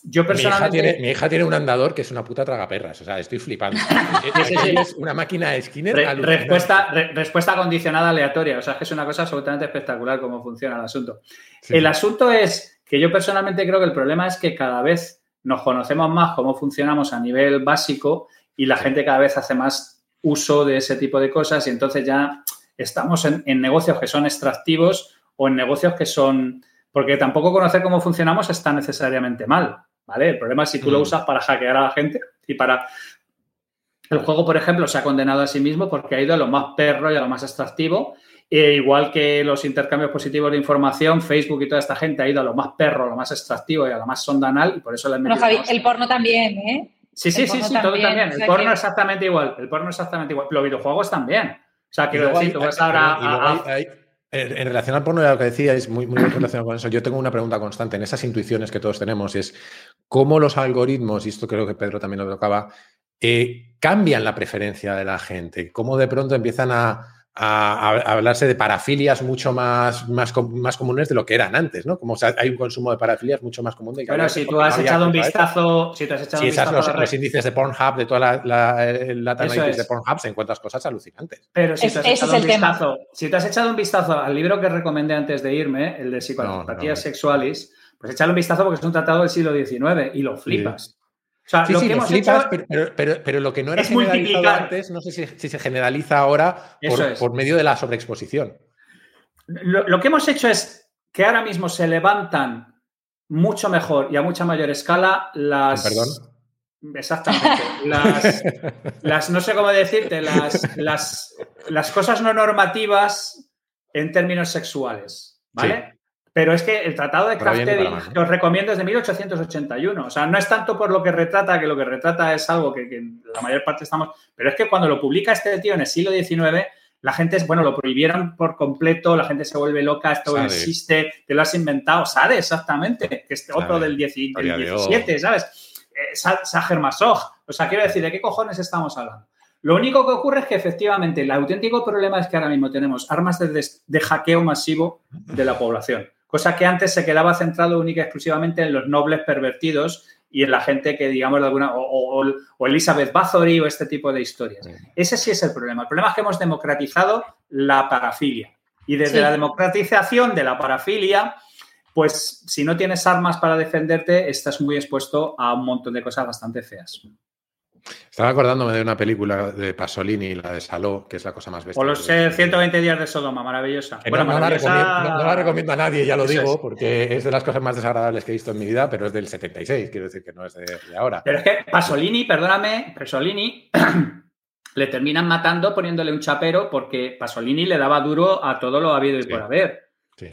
Yo personalmente...
Mi hija, tiene, un andador que es una puta tragaperras, o sea, estoy flipando. es una máquina de Skinner.
respuesta, respuesta condicionada aleatoria, o sea, es que es una cosa absolutamente espectacular cómo funciona el asunto. el asunto es que yo personalmente creo que el problema es que cada vez nos conocemos más cómo funcionamos a nivel básico y la gente cada vez hace más uso de ese tipo de cosas y entonces ya estamos en, negocios que son extractivos o en negocios que son... Porque tampoco conocer cómo funcionamos está necesariamente mal, ¿vale? El problema es si tú lo mm. usas para hackear a la gente y para... El juego, por ejemplo, se ha condenado a sí mismo porque ha ido a lo más perro y a lo más extractivo e igual que los intercambios positivos de información, Facebook y toda esta gente ha ido a lo más perro, a lo más extractivo y a lo más sondanal y por eso le
metido... Javi, el porno también, ¿eh?
Sí, sí, sí, sí, todo también. El porno exactamente igual. El porno exactamente igual. Los videojuegos también. O sea, quiero decir, tú vas ahora
en relación al porno, lo que decía es muy, muy relacionado con eso. Yo tengo una pregunta constante en esas intuiciones que todos tenemos y es cómo los algoritmos, y esto creo que Pedro también lo tocaba, eh, cambian la preferencia de la gente, cómo de pronto empiezan a, a, hablarse de parafilias mucho más, más, más, comunes de lo que eran antes, ¿no? Como hay un consumo de parafilias mucho más común de
que Bueno, si tú has echado un vistazo, si tú has echado un vistazo
los, los, índices de Pornhub, de toda la, la, la de Pornhub, se encuentras cosas alucinantes.
Pero si tú has echado un vistazo, si tú has echado un vistazo al libro que recomendé antes de irme, el de psicopatías sexuales, pues echale un vistazo porque es un tratado del siglo XIX y lo flipas.
O sea, lo que hemos hecho pero, lo que no era generalizado antes, no sé si, se generaliza ahora por, medio de la sobreexposición.
Lo, que hemos hecho es que ahora mismo se levantan mucho mejor y a mucha mayor escala las.
Perdón.
Exactamente. Las, no sé cómo decirte, las, las, las cosas no normativas en términos sexuales. ¿Vale? Pero es que el Tratado de Crafted que os recomiendo es de 1881. O sea, no es tanto por lo que retrata, que lo que retrata es algo que, la mayor parte estamos. Pero es que cuando lo publica este tío en el siglo XIX, la gente, es, bueno, lo prohibieron por completo, la gente se vuelve loca, esto existe, te lo has inventado, sabe exactamente, que este otro del, 17, ¿sabes? Eh, Sager Masoj. O sea, quiero decir, ¿de qué cojones estamos hablando? Lo único que ocurre es que efectivamente el auténtico problema es que ahora mismo tenemos armas de, de hackeo masivo de la población. Cosa que antes se quedaba centrado única y exclusivamente en los nobles pervertidos y en la gente que, digamos, de alguna, o, Elizabeth Bathory o este tipo de historias. Ese sí es el problema. El problema es que hemos democratizado la parafilia. Y desde la democratización de la parafilia, pues si no tienes armas para defenderte, estás muy expuesto a un montón de cosas bastante feas.
Estaba acordándome de una película de Pasolini, la de Saló, que es la cosa más bestia.
O los 120 días de Sodoma, maravillosa.
no, La recomiendo, a nadie, ya lo digo, porque es de las cosas más desagradables que he visto en mi vida, pero es del 76, quiero decir que no es de, ahora.
Pero es que Pasolini, perdóname, Pasolini le terminan matando poniéndole un chapero porque Pasolini le daba duro a todo lo habido y por haber.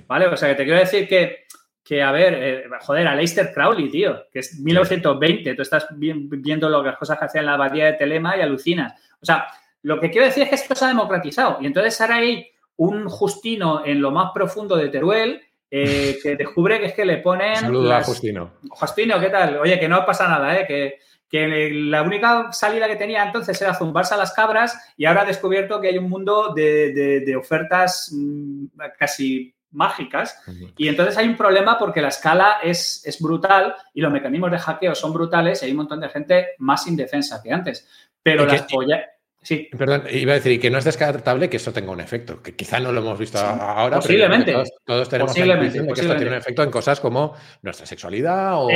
¿Vale? O sea, que te quiero decir que que, a ver, eh, joder, a Leicester Crowley, tío, que es 1920, tú estás viendo las cosas que hacía en la abadía de Telema y alucinas. O sea, lo que quiero decir es que esto se ha democratizado y entonces ahora hay un Justino en lo más profundo de Teruel eh, que descubre que es que le ponen...
Saludos a Justino.
Justino, ¿qué tal? Oye, que no pasa nada, ¿eh? Que, que la única salida que tenía entonces era zumbarse a las cabras y ahora ha descubierto que hay un mundo de, de ofertas mm, casi mágicas. Y entonces hay un problema porque la escala es, es, brutal y los mecanismos de hackeo son brutales y hay un montón de gente más indefensa que antes. Pero las pollas... Sí.
Perdón, iba a decir, que no es descartable que eso tenga un efecto, que quizá no lo hemos visto ahora,
posiblemente.
pero todos, tenemos impresión de que esto tiene un efecto en cosas como nuestra sexualidad o,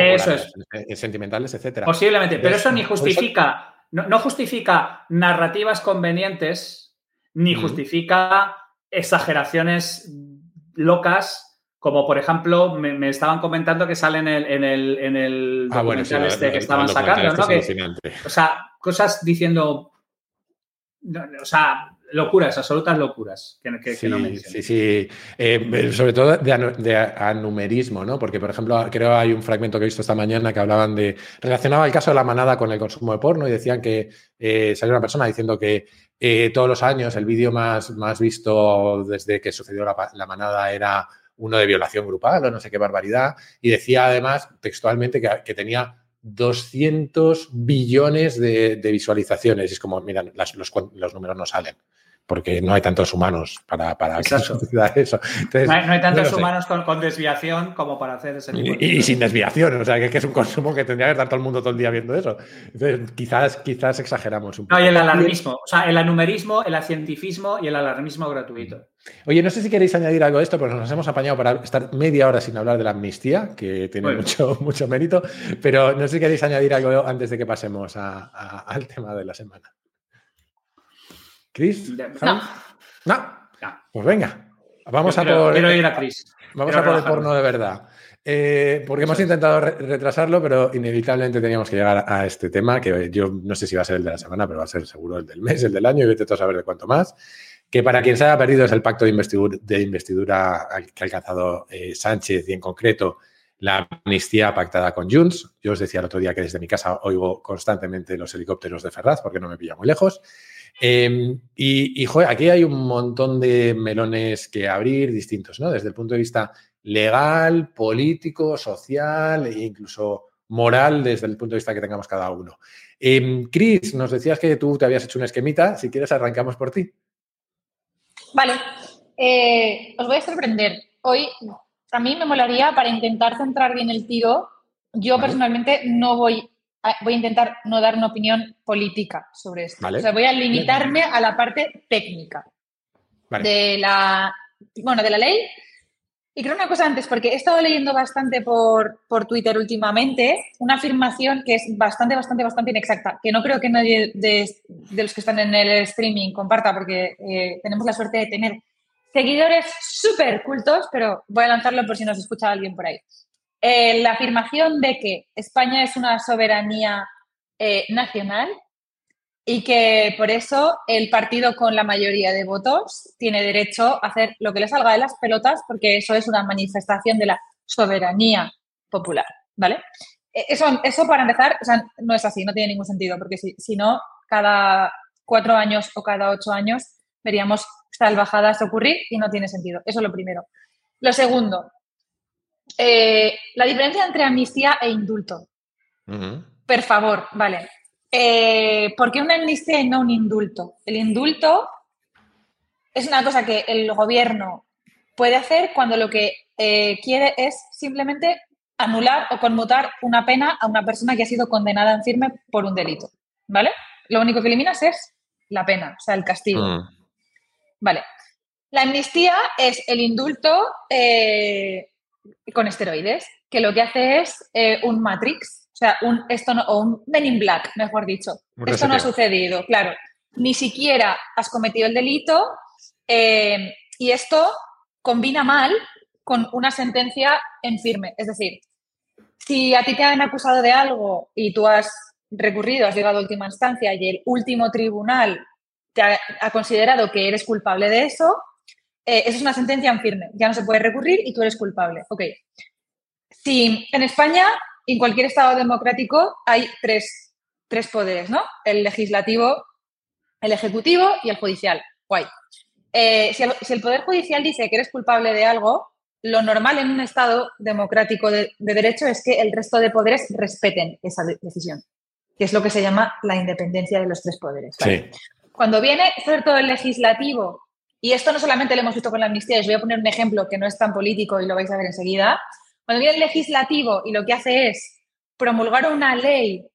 sentimentales, etcétera.
Posiblemente, pero eso ni justifica, No, justifica narrativas convenientes, ni justifica exageraciones locas, como por ejemplo, me, estaban comentando que salen en el, en el, en el ah, documental este que estaban sacando, ¿no? o sea, cosas diciendo, o sea, locuras, absolutas locuras que,
sí,
no
me Sí, sí, eh, sobre todo de, de, anumerismo, ¿no? Porque, por ejemplo, creo hay un fragmento que he visto esta mañana que hablaban de, relacionaba el caso de la manada con el consumo de porno y decían que eh, salió una persona diciendo que eh, todos los años el vídeo más, más visto desde que sucedió la, manada era uno de violación grupal o no sé qué barbaridad. Y decía además textualmente que, tenía 200 billones de, visualizaciones. Y es como, mira, los, los, números no salen porque no hay tantos humanos para, para
eso. no, hay, tantos humanos con, desviación como para hacer ese tipo
y, sin desviación, o sea, que, es un consumo que tendría que estar todo el mundo todo el día viendo eso. Entonces, quizás, quizás exageramos un poco.
No, y el alarmismo, o sea, el anumerismo, el científico y el alarmismo gratuito.
Oye, no sé si queréis añadir algo a esto, pero nos hemos apañado para estar media hora sin hablar de la amnistía, que tiene mucho, mucho mérito, pero no sé si queréis añadir algo antes de que pasemos al tema de la semana. ¿Cris?
No.
no. Pues venga, vamos a por.
Quiero ir a Cris.
Vamos a por el porno de verdad. Eh, porque hemos intentado retrasarlo, pero inevitablemente teníamos que llegar a este tema, que yo no sé si va a ser el de la semana, pero va a ser seguro el del mes, el del año, y vete a saber de cuánto más. Que para quien se haya perdido es el pacto de investidura, que ha alcanzado eh, Sánchez y en concreto la amnistía pactada con Junts. Yo os decía el otro día que desde mi casa oigo constantemente los helicópteros de Ferraz porque no me pilla muy lejos. Em, y, aquí hay un montón de melones que abrir distintos, ¿no? Desde el punto de vista legal, político, social e incluso moral, desde el punto de vista que tengamos cada uno. Eh, Cris, nos decías que tú te habías hecho un esquemita. Si quieres, arrancamos por ti.
Vale. Eh, os voy a sorprender. Hoy a mí me molaría, para intentar centrar bien el tiro, yo personalmente no voy voy a intentar no dar una opinión política sobre esto. O sea, voy a limitarme a la parte técnica de la bueno, de la ley. Y creo una cosa antes, porque he estado leyendo bastante por, por Twitter últimamente una afirmación que es bastante, bastante, bastante inexacta, que no creo que nadie de, los que están en el streaming comparta, porque eh, tenemos la suerte de tener seguidores súper cultos, pero voy a lanzarlo por si nos escucha alguien por ahí. Eh, la afirmación de que España es una soberanía eh, nacional y que por eso el partido con la mayoría de votos tiene derecho a hacer lo que le salga de las pelotas porque eso es una manifestación de la soberanía popular, ¿vale? E, eso, eso para empezar, no es así, no tiene ningún sentido, porque si, si no, cada cuatro años o cada ocho años veríamos salvajadas ocurrir y no tiene sentido. Eso es lo primero. Lo segundo, eh, la diferencia entre amnistía e indulto. Por favor, vale. Eh, ¿Por qué una amnistía y no un indulto? El indulto es una cosa que el gobierno puede hacer cuando lo que eh, quiere es simplemente anular o conmutar una pena a una persona que ha sido condenada en firme por un delito, ¿vale? Lo único que eliminas es la pena, o sea, el castigo. Mm. Vale. La amnistía es el indulto eh, con esteroides, que lo que hace es eh, un Matrix, o sea, un, esto o un Men in Black, mejor dicho. esto no ha sucedido, claro. Ni siquiera has cometido el delito eh, y esto combina mal con una sentencia en firme. Es decir, si a ti te han acusado de algo y tú has recurrido, has llegado a última instancia y el último tribunal te ha, considerado que eres culpable de eso, eh, eso es una sentencia en firme. Ya no se puede recurrir y tú eres culpable. Ok. Si en España, en cualquier Estado democrático, hay tres, tres poderes, ¿no? El legislativo, el ejecutivo y el judicial. Guay. Eh, si, el, Poder Judicial dice que eres culpable de algo, lo normal en un Estado democrático de, derecho es que el resto de poderes respeten esa decisión, que es lo que se llama la independencia de los tres poderes. Cuando viene, sobre todo el legislativo, y esto no solamente lo hemos visto con la amnistía, os voy a poner un ejemplo que no es tan político y lo vais a ver enseguida. Cuando viene el legislativo y lo que hace es promulgar una ley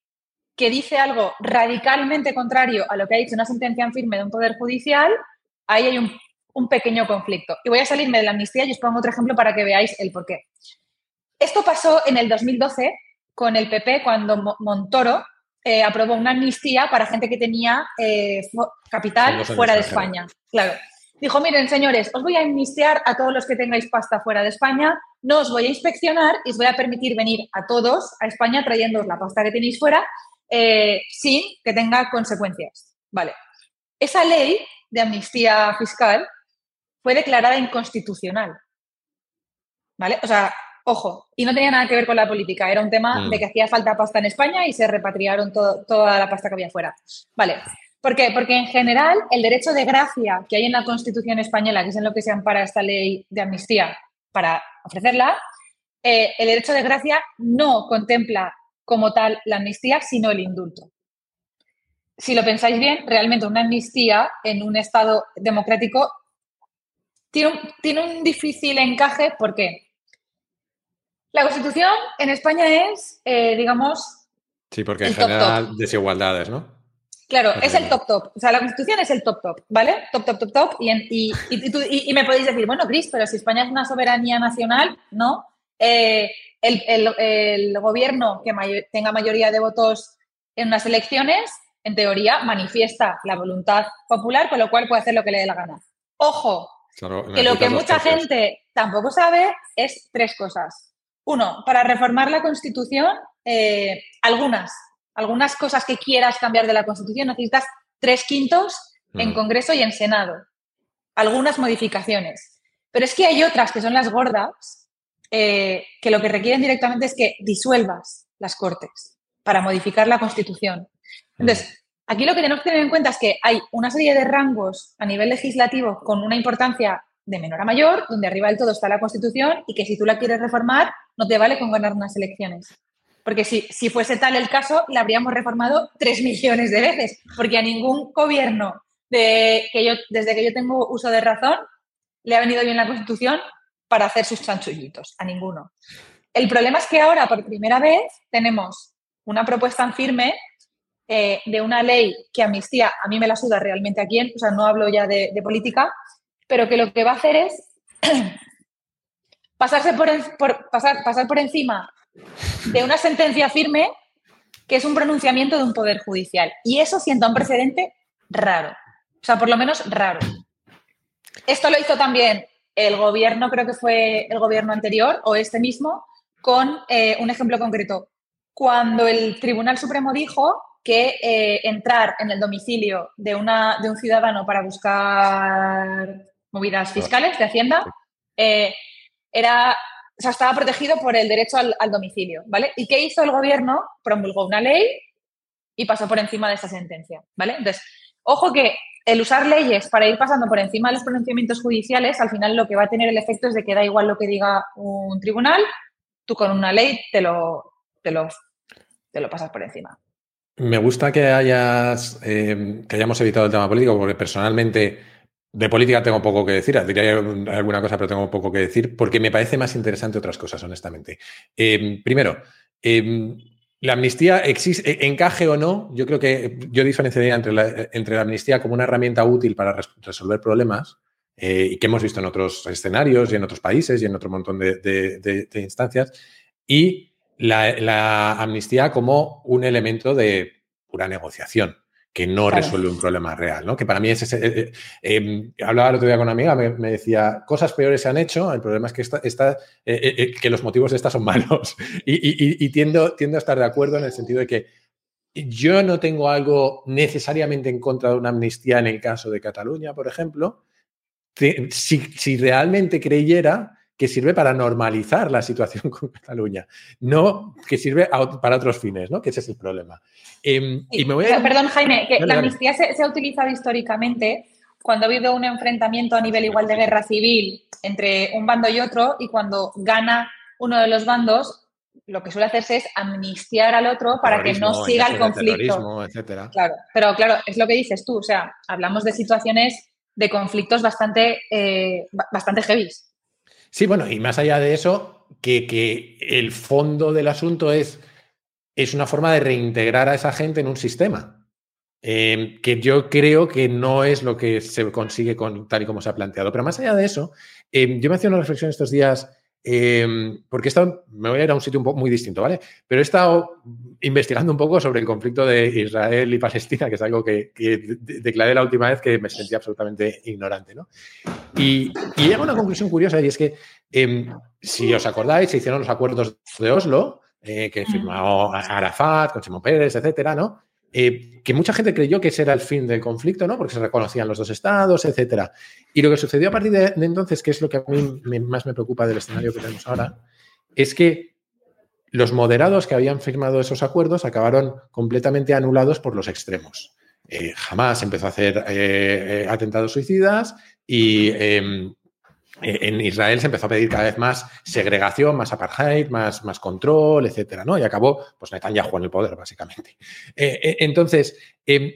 que dice algo radicalmente contrario a lo que ha dicho una sentencia en firme de un poder judicial, ahí hay un, pequeño conflicto. Y voy a salirme de la amnistía y os pongo otro ejemplo para que veáis el porqué. Esto pasó en el 2012 con el PP cuando Montoro eh, aprobó una amnistía para gente que tenía eh, capital fuera de España. Claro. Dijo, miren, señores, os voy a amnistiar a todos los que tengáis pasta fuera de España, no os voy a inspeccionar y os voy a permitir venir a todos a España trayendo la pasta que tenéis fuera eh, sin que tenga consecuencias. Vale. Esa ley de amnistía fiscal fue declarada inconstitucional. ¿Vale? O sea, ojo, y no tenía nada que ver con la política, era un tema mm. de que hacía falta pasta en España y se repatriaron toda la pasta que había fuera. Vale. ¿Por qué? Porque en general el derecho de gracia que hay en la Constitución española, que es en lo que se ampara esta ley de amnistía para ofrecerla, eh, el derecho de gracia no contempla como tal la amnistía, sino el indulto si lo pensáis bien, realmente una amnistía en un Estado democrático tiene un, tiene un difícil encaje. ¿Por qué? La Constitución en España es, eh, digamos...
Sí, porque en general desigualdades, ¿no?
Claro, es el top top. O sea, la Constitución es el top top, ¿vale? Top top top top. Y, y, me podéis decir, bueno, Cris, pero si España es una soberanía nacional, ¿no? Eh, el, el, gobierno que tenga mayoría de votos en unas elecciones en teoría, manifiesta la voluntad popular, con lo cual puede hacer lo que le dé la gana. Ojo, que lo que mucha gente tampoco sabe es tres cosas. Uno, para reformar la Constitución, eh, algunas, algunas cosas que quieras cambiar de la Constitución necesitas tres quintos en mm. Congreso y en Senado. Algunas modificaciones. Pero es que hay otras que son las gordas, eh, que lo que requieren directamente es que disuelvas las Cortes para modificar la Constitución. Entonces, aquí lo que tenemos que tener en cuenta es que hay una serie de rangos a nivel legislativo con una importancia de menor a mayor, donde arriba del todo está la Constitución y que si tú la quieres reformar, no te vale con ganar unas elecciones. Porque si, si fuese tal el caso, la habríamos reformado tres millones de veces, porque a ningún gobierno de, que yo, desde que yo tengo uso de razón le ha venido bien la Constitución para hacer sus chanchullitos, a ninguno. El problema es que ahora, por primera vez, tenemos una propuesta en firme eh, de una ley que amnistía, a mí me la suda realmente a quién, o sea, no hablo ya de, política, pero que lo que va a hacer es pasarse por, pasar, pasar por encima de una sentencia firme que es un pronunciamiento de un poder judicial. Y eso sienta un precedente raro, o sea, por lo menos raro. Esto lo hizo también el gobierno, creo que fue el gobierno anterior o este mismo, con eh, un ejemplo concreto. Cuando el Tribunal Supremo dijo que eh, entrar en el domicilio de, una, de un ciudadano para buscar movidas fiscales de Hacienda eh, era, o sea, estaba protegido por el derecho al, domicilio, ¿vale? ¿Y qué hizo el gobierno? Promulgó una ley y pasó por encima de esa sentencia, ¿vale? Entonces, ojo que el usar leyes para ir pasando por encima de los pronunciamientos judiciales, al final lo que va a tener el efecto es de que da igual lo que diga un tribunal, tú con una ley te lo, te lo, te lo pasas por encima.
Me gusta que hayas eh, que hayamos evitado el tema político, porque personalmente De política tengo poco que decir, diría alguna cosa, pero tengo poco que decir, porque me parece más interesante otras cosas, honestamente. Em, primero, em, la amnistía existe, encaje o no, yo creo que yo diferenciaría entre la, entre la amnistía como una herramienta útil para resolver problemas, eh, y que hemos visto en otros escenarios y en otros países y en otro montón de, instancias, y la amnistía como un elemento de pura negociación que no resuelve un problema real, ¿no? Que para mí es ese... Eh, eh, em, hablaba el otro día con una amiga, me, decía, cosas peores se han hecho, el problema es que, esta, eh, que los motivos de estas son malos. Y, tiendo, tiendo a estar de acuerdo en el sentido de que yo no tengo algo necesariamente en contra de una amnistía en el caso de Cataluña, por ejemplo, si, si realmente creyera que sirve para normalizar la situación con Cataluña, no que sirve para otros fines, ¿no? Que ese es el problema.
Em, y me voy Perdón, Jaime, que la amnistía se, ha utilizado históricamente cuando ha habido un enfrentamiento a nivel igual de guerra civil entre un bando y otro y cuando gana uno de los bandos, lo que suele hacerse es amnistiar al otro para que no siga el conflicto. Etcétera. Claro, pero claro, es lo que dices tú, o sea, hablamos de situaciones de conflictos bastante, eh, bastante heavy.
Sí, bueno, y más allá de eso, que, el fondo del asunto es, es una forma de reintegrar a esa gente en un sistema. Em, que yo creo que no es lo que se consigue con, tal y como se ha planteado. Pero más allá de eso, em, yo me hacía una reflexión estos días Em, porque esto me voy a ir a un sitio un poco muy distinto, ¿vale? Pero he estado investigando un poco sobre el conflicto de Israel y Palestina, que es algo que, declaré la última vez que me sentía absolutamente ignorante, ¿no? Y, y llego a una conclusión curiosa y es que, em, si os acordáis, se hicieron los acuerdos de Oslo, eh, que firmó Arafat, con Simón Pérez, etcétera, ¿no? Eh, que mucha gente creyó que ese era el fin del conflicto, ¿no? Porque se reconocían los dos estados, etcétera. Y lo que sucedió a partir de, entonces, que es lo que a mí más me preocupa del escenario que tenemos ahora, es que los moderados que habían firmado esos acuerdos acabaron completamente anulados por los extremos. Eh, jamás empezó a hacer eh, atentados suicidas y em, en Israel se empezó a pedir cada vez más segregación, más apartheid, más, más control, etcétera, ¿no? Y acabó, pues Netanyahu en el poder, básicamente. Eh, eh, entonces,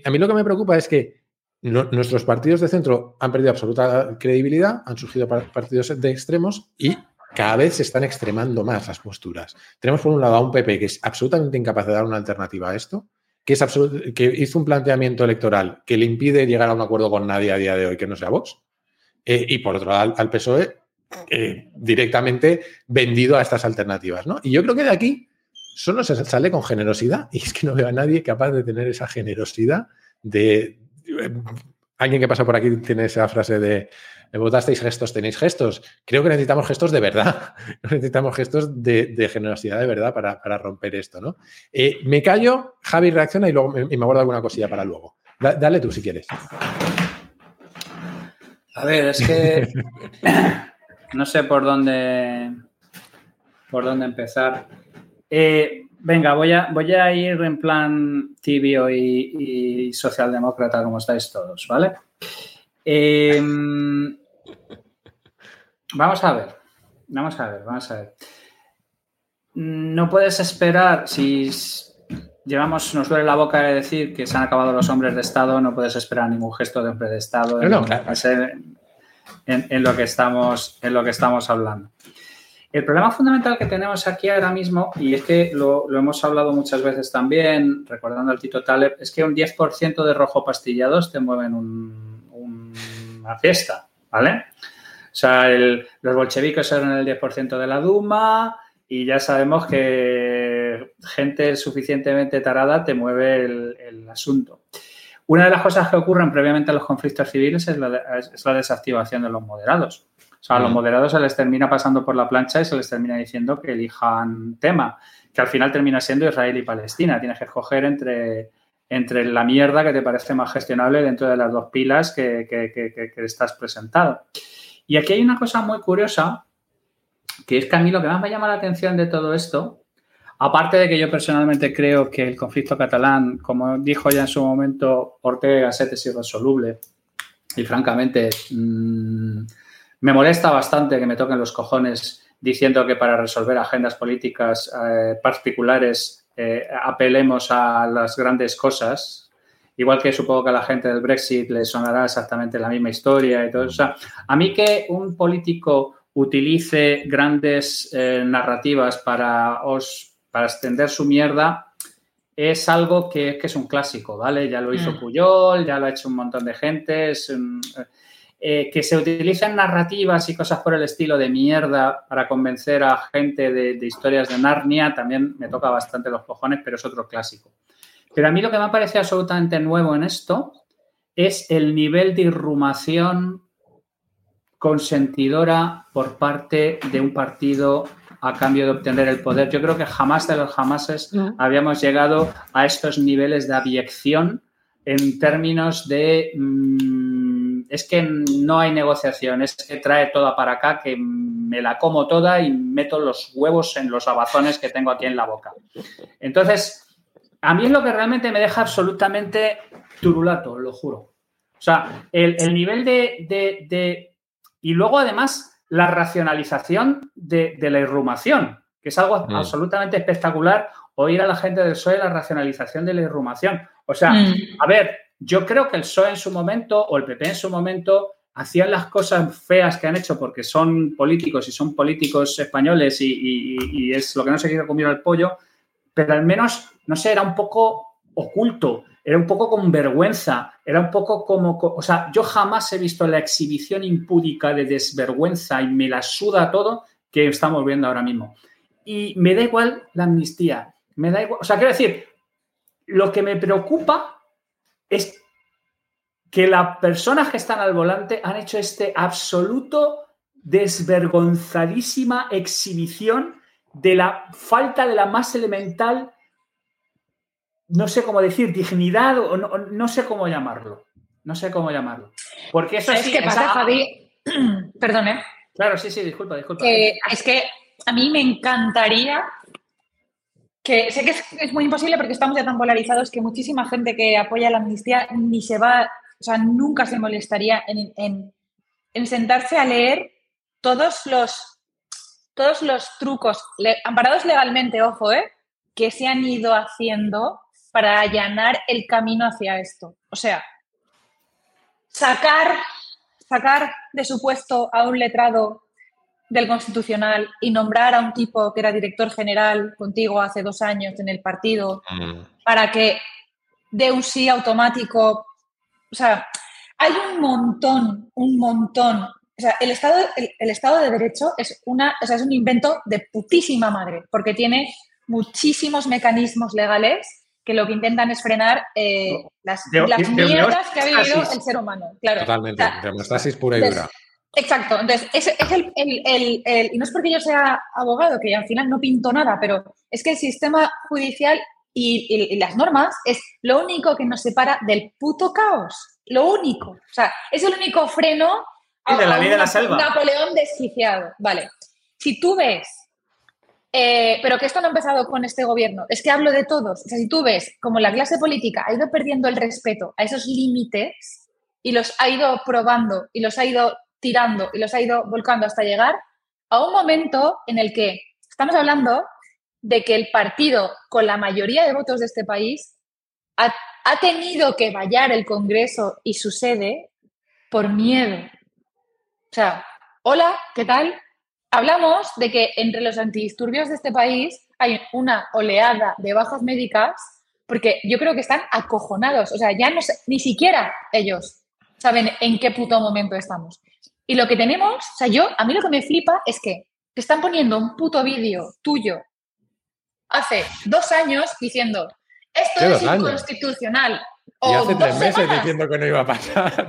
a mí lo que me preocupa es que nuestros partidos de centro han perdido absoluta credibilidad, han surgido partidos de extremos y cada vez se están extremando más las posturas. Tenemos por un lado a un PP que es absolutamente incapaz de dar una alternativa a esto, que, es que hizo un planteamiento electoral que le impide llegar a un acuerdo con nadie a día de hoy que no sea Vox eh, y por otro lado al, PSOE eh, directamente vendido a estas alternativas. ¿no? Y yo creo que de aquí solo se sale con generosidad y es que no veo a nadie capaz de tener esa generosidad de... Eh, alguien que pasa por aquí tiene esa frase de votasteis gestos, tenéis gestos. Creo que necesitamos gestos de verdad. necesitamos gestos de, generosidad de verdad para, romper esto, ¿no? me callo, Javi reacciona y luego me, me guardo alguna cosilla para luego. dale tú si quieres.
A ver, es que no sé por dónde por dónde empezar. Eh, venga, voy a, voy a ir en plan tibio y, socialdemócrata como estáis todos, ¿vale? Em, vamos a ver, vamos a ver, vamos a ver. No puedes esperar, si llevamos, nos duele la boca de decir que se han acabado los hombres de Estado, no puedes esperar ningún gesto de hombre de Estado en, lo que estamos, en lo que estamos hablando. El problema fundamental que tenemos aquí ahora mismo, y es que lo, hemos hablado muchas veces también, recordando al Tito Taleb, es que un 10% de rojo pastillados te mueven una fiesta, ¿vale? O sea, los bolcheviques eran el 10% de la Duma y ya sabemos que gente suficientemente tarada te mueve el, asunto. Una de las cosas que ocurren previamente a los conflictos civiles es la, desactivación de los moderados. O sea, a los moderados se les termina pasando por la plancha y se les termina diciendo que elijan tema, que al final termina siendo Israel y Palestina. Tienes que escoger entre, entre la mierda que te parece más gestionable dentro de las dos pilas que, que, estás presentado. Y aquí hay una cosa muy curiosa, que es que a mí lo que más me llama la atención de todo esto Aparte de que yo personalmente creo que el conflicto catalán, como dijo ya en su momento Ortega Gasset, es irresoluble. Y francamente, mm, me molesta bastante que me toquen los cojones diciendo que para resolver agendas políticas eh, particulares eh, apelemos a las grandes cosas igual que supongo que a la gente del Brexit le sonará exactamente la misma historia y todo eso. O sea, a mí que un político utilice grandes eh, narrativas para, os, para extender su mierda es algo que, es un clásico, ¿vale? Ya lo hizo mm. Puyol, ya lo ha hecho un montón de gente, eh, que se utilicen narrativas y cosas por el estilo de mierda para convencer a gente de, de, historias de Narnia también me toca bastante los cojones, pero es otro clásico. Pero a mí lo que me ha parecido absolutamente nuevo en esto es el nivel de irrumación consentidora por parte de un partido a cambio de obtener el poder. Yo creo que jamás de los jamases habíamos llegado a estos niveles de abyección en términos de mm, es que no hay negociación, es que trae toda para acá, que me la como toda y meto los huevos en los abazones que tengo aquí en la boca. Entonces, a mí es lo que realmente me deja absolutamente turulato, lo juro. O sea, el, nivel de, Y luego, además, la racionalización de, la irrumación, que es algo mm. absolutamente espectacular oír a la gente del PSOE la racionalización de la irrumación. O sea, mm. a ver, yo creo que el PSOE en su momento o el PP en su momento hacían las cosas feas que han hecho porque son políticos y son políticos españoles y, es lo que no se quiere comer el pollo, pero al menos, no sé, era un poco oculto, era un poco con vergüenza, era un poco como, o sea, yo jamás he visto la exhibición impúdica de desvergüenza y me la suda todo que estamos viendo ahora mismo. Y me da igual la amnistía, me da igual, o sea, quiero decir, lo que me preocupa es que las personas que están al volante han hecho este absoluto desvergonzadísima exhibición de la falta de la más elemental, no sé cómo decir, dignidad o no, sé cómo llamarlo. No sé cómo llamarlo. Porque eso
es que pasa, Javi? Perdón, ¿eh?
Claro, sí, sí, disculpa, disculpa.
es que a mí me encantaría que sé que es, muy imposible porque estamos ya tan polarizados que muchísima gente que apoya la amnistía ni se va, o sea, nunca se molestaría en, en sentarse a leer todos los todos los trucos, amparados legalmente, ojo, ¿eh? que se han ido haciendo para allanar el camino hacia esto. O sea, sacar, sacar de su puesto a un letrado del Constitucional y nombrar a un tipo que era director general contigo hace dos años en el partido mm. para que dé un sí automático. O sea, hay un montón, un montón o sea, el Estado, el, Estado de Derecho es, una, o sea, es un invento de putísima madre, porque tiene muchísimos mecanismos legales que lo que intentan es frenar eh, las, mierdas que ha vivido el ser humano. Claro.
Totalmente, demostrasis pura y dura.
Exacto, entonces es, es el, el, el, y no es porque yo sea abogado, que al final no pinto nada, pero es que el sistema judicial y, y, las normas es lo único que nos separa del puto caos, lo único. O sea, es el único freno
de la ley de la selva.
Napoleón desquiciado. Vale. Si tú ves, eh, pero que esto no ha empezado con este gobierno, es que hablo de todos. O sea, si tú ves como la clase política ha ido perdiendo el respeto a esos límites y los ha ido probando y los ha ido tirando y los ha ido volcando hasta llegar a un momento en el que estamos hablando de que el partido con la mayoría de votos de este país ha, ha tenido que vallar el Congreso y su sede por miedo o sea, hola, ¿qué tal? Hablamos de que entre los antidisturbios de este país hay una oleada de bajas médicas porque yo creo que están acojonados. O sea, ya no sé, ni siquiera ellos saben en qué puto momento estamos. Y lo que tenemos, o sea, yo, a mí lo que me flipa es que te están poniendo un puto vídeo tuyo hace dos años diciendo, esto es inconstitucional.
Y hace tres meses diciendo que no iba a pasar.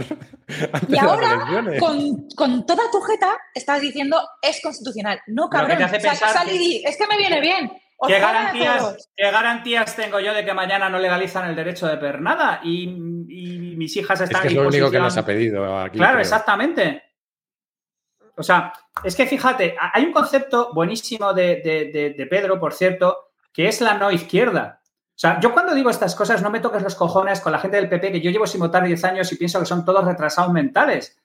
y ahora, con, toda tu jeta, estás diciendo es constitucional. No, cabrón. es que me viene bien.
¿Qué garantías, ¿Qué garantías, tengo yo de que mañana no legalizan el derecho de pernada? Y, y mis hijas están.
Es que es lo único que nos ha pedido aquí.
Claro, exactamente. O sea, es que fíjate, hay un concepto buenísimo de, de Pedro, por cierto, que es la no izquierda. O sea, yo cuando digo estas cosas no me toques los cojones con la gente del PP, que yo llevo sin votar 10 años y pienso que son todos retrasados mentales.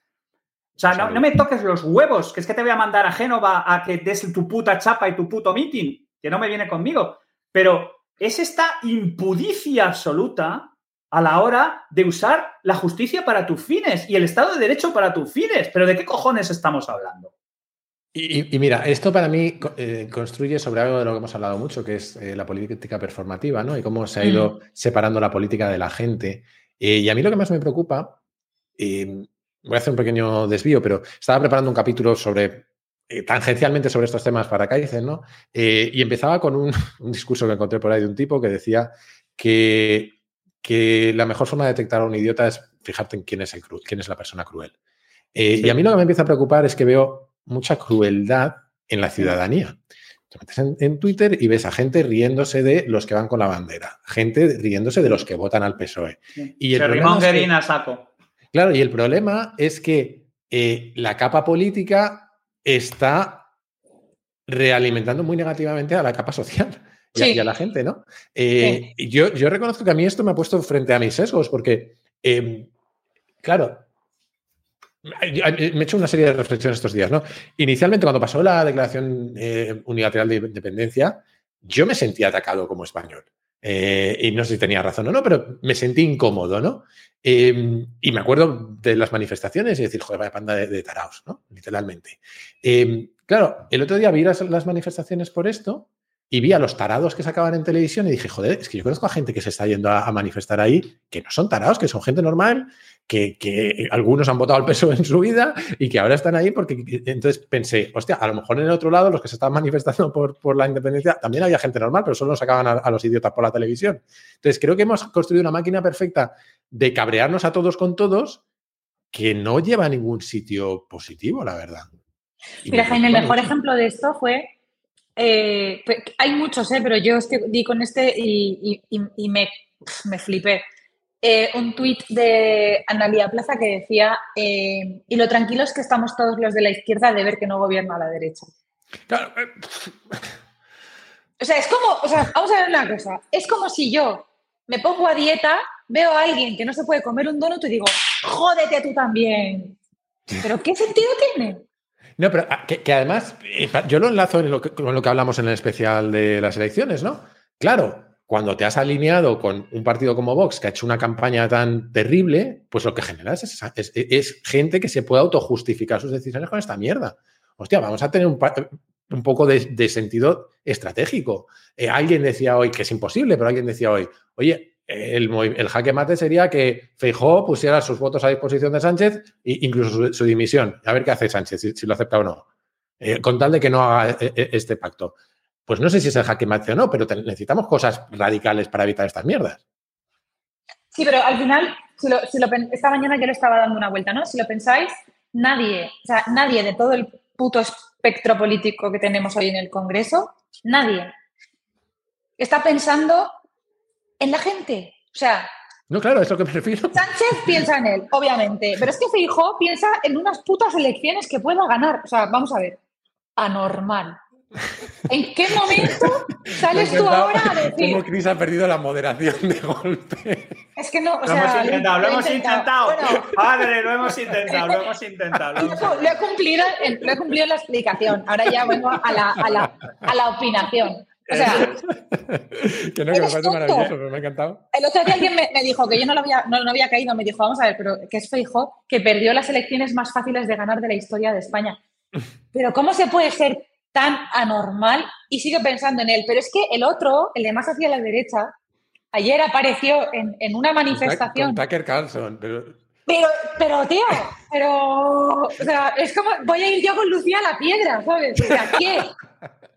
O sea, no, me toques los huevos, que es que te voy a mandar a Génova a que des tu puta chapa y tu puto meeting, que no me viene conmigo. Pero es esta impudicia absoluta a la hora de usar la justicia para tus fines y el Estado de Derecho para tus fines. Pero ¿de qué cojones estamos hablando?
Y, mira, esto para mí eh, construye sobre algo de lo que hemos hablado mucho, que es eh, la política performativa, ¿no? Y cómo se ha ido mm. separando la política de la gente. Eh, y a mí lo que más me preocupa, voy a hacer un pequeño desvío, pero estaba preparando un capítulo sobre, tangencialmente sobre estos temas para Kaizen, ¿no? y empezaba con un, discurso que encontré por ahí de un tipo que decía que, que la mejor forma de detectar a un idiota es fijarte en quién es, el, quién es la persona cruel. Y a mí lo que me empieza a preocupar es que veo mucha crueldad en la ciudadanía. Te metes en, Twitter y ves a gente riéndose de los que van con la bandera, gente riéndose de los que votan al PSOE.
Y el problema saco.
Claro, y el problema es que eh, la capa política está realimentando muy negativamente a la capa social y, a, la gente, ¿no? Eh, yo, yo, reconozco que a mí esto me ha puesto frente a mis sesgos, porque, em, claro, me he hecho una serie de reflexiones estos días, ¿no? Inicialmente, cuando pasó la declaración eh, unilateral de independencia, yo me sentí atacado como español. Eh, y no sé si tenía razón o no, pero me sentí incómodo, ¿no? Em, y me acuerdo de las manifestaciones y decir, joder, vaya panda de, taraos, ¿no? Literalmente. Em, claro, el otro día vi las, manifestaciones por esto y vi a los tarados que sacaban en televisión y dije, joder, es que yo conozco a gente que se está yendo a, a manifestar ahí, que no son tarados, que son gente normal, que, algunos han votado al peso en su vida y que ahora están ahí porque entonces pensé, hostia, a lo mejor en el otro lado los que se estaban manifestando por, por la independencia también había gente normal, pero solo sacaban a, a, los idiotas por la televisión. Entonces creo que hemos construido una máquina perfecta de cabrearnos a todos con todos que no lleva a ningún sitio positivo, la verdad.
Mira, Jaime, el mejor ejemplo de esto fue eh, hay muchos, eh, pero yo di con este y, y me, me, flipé. Eh, un tuit de Analia Plaza que decía, y lo tranquilos que estamos todos los de la izquierda de ver que no gobierna la derecha. O sea, es como, o sea, vamos a ver una cosa, es como si yo me pongo a dieta, veo a alguien que no se puede comer un donut y digo, jódete tú también. ¿Pero qué sentido tiene?
No, pero ah, que, además, yo lo enlazo con lo que hablamos en el especial de las elecciones, ¿no? Claro, cuando te has alineado con un partido como Vox que ha hecho una campaña tan terrible, pues lo que generas es, gente que se puede autojustificar sus decisiones con esta mierda. Hostia, vamos a tener un, poco de, sentido estratégico. Eh, alguien decía hoy que es imposible, pero alguien decía hoy, oye, el, jaque mate sería que Feijó pusiera sus votos a disposición de Sánchez e incluso su, dimisión. A ver qué hace Sánchez, si, lo acepta o no. Eh, con tal de que no haga eh, este pacto pues no sé si es el jaque mate o no, pero necesitamos cosas radicales para evitar estas mierdas.
Sí, pero al final, esta mañana yo le estaba dando una vuelta, ¿no? Si lo pensáis, nadie, o sea, nadie de todo el puto espectro político que tenemos hoy en el Congreso, nadie está pensando en la gente. O sea,
no, claro, es lo que me refiero.
Sánchez piensa en él, obviamente, pero es que Feijóo piensa en unas putas elecciones que pueda ganar. O sea, vamos a ver, anormal. ¿En qué momento sales tú ahora a decir?
Cómo Cris ha perdido la moderación de golpe.
Es que no, o
lo
sea,
hemos intentado, lo, hemos intentado. Padre, lo hemos intentado, lo hemos intentado.
Lo, he, cumplido lo he cumplido en la explicación. Ahora ya vengo a la, a la, a la opinación. O sea,
que no, que me parece maravilloso, pero me ha encantado.
El otro día alguien me, me, dijo que yo no, lo había, no, no, había caído, me dijo, vamos a ver, pero que es Feijo que perdió las elecciones más fáciles de ganar de la historia de España. Pero ¿cómo se puede ser tan anormal y sigo pensando en él. Pero es que el otro, el de más hacia la derecha, ayer apareció en, en una manifestación.
Con Tucker Carlson, pero...
Pero, pero, tío, pero, o sea, es como, voy a ir yo con Lucía a la piedra, ¿sabes? O sea, ¿qué?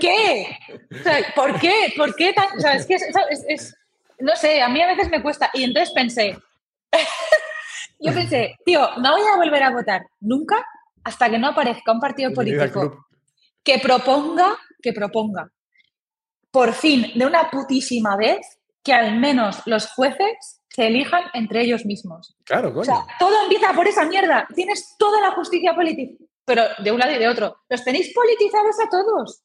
¿Qué? O sea, ¿por qué? ¿Por qué tan, o sea, es que es, es, no sé, a mí a veces me cuesta. Y entonces pensé, yo pensé, tío, no voy a volver a votar nunca hasta que no aparezca un partido político que proponga, que proponga, por fin, de una putísima vez, que al menos los jueces se elijan entre ellos mismos.
Claro, coño.
O sea, todo empieza por esa mierda. Tienes toda la justicia política, pero de un lado y de otro. Los tenéis politizados a todos.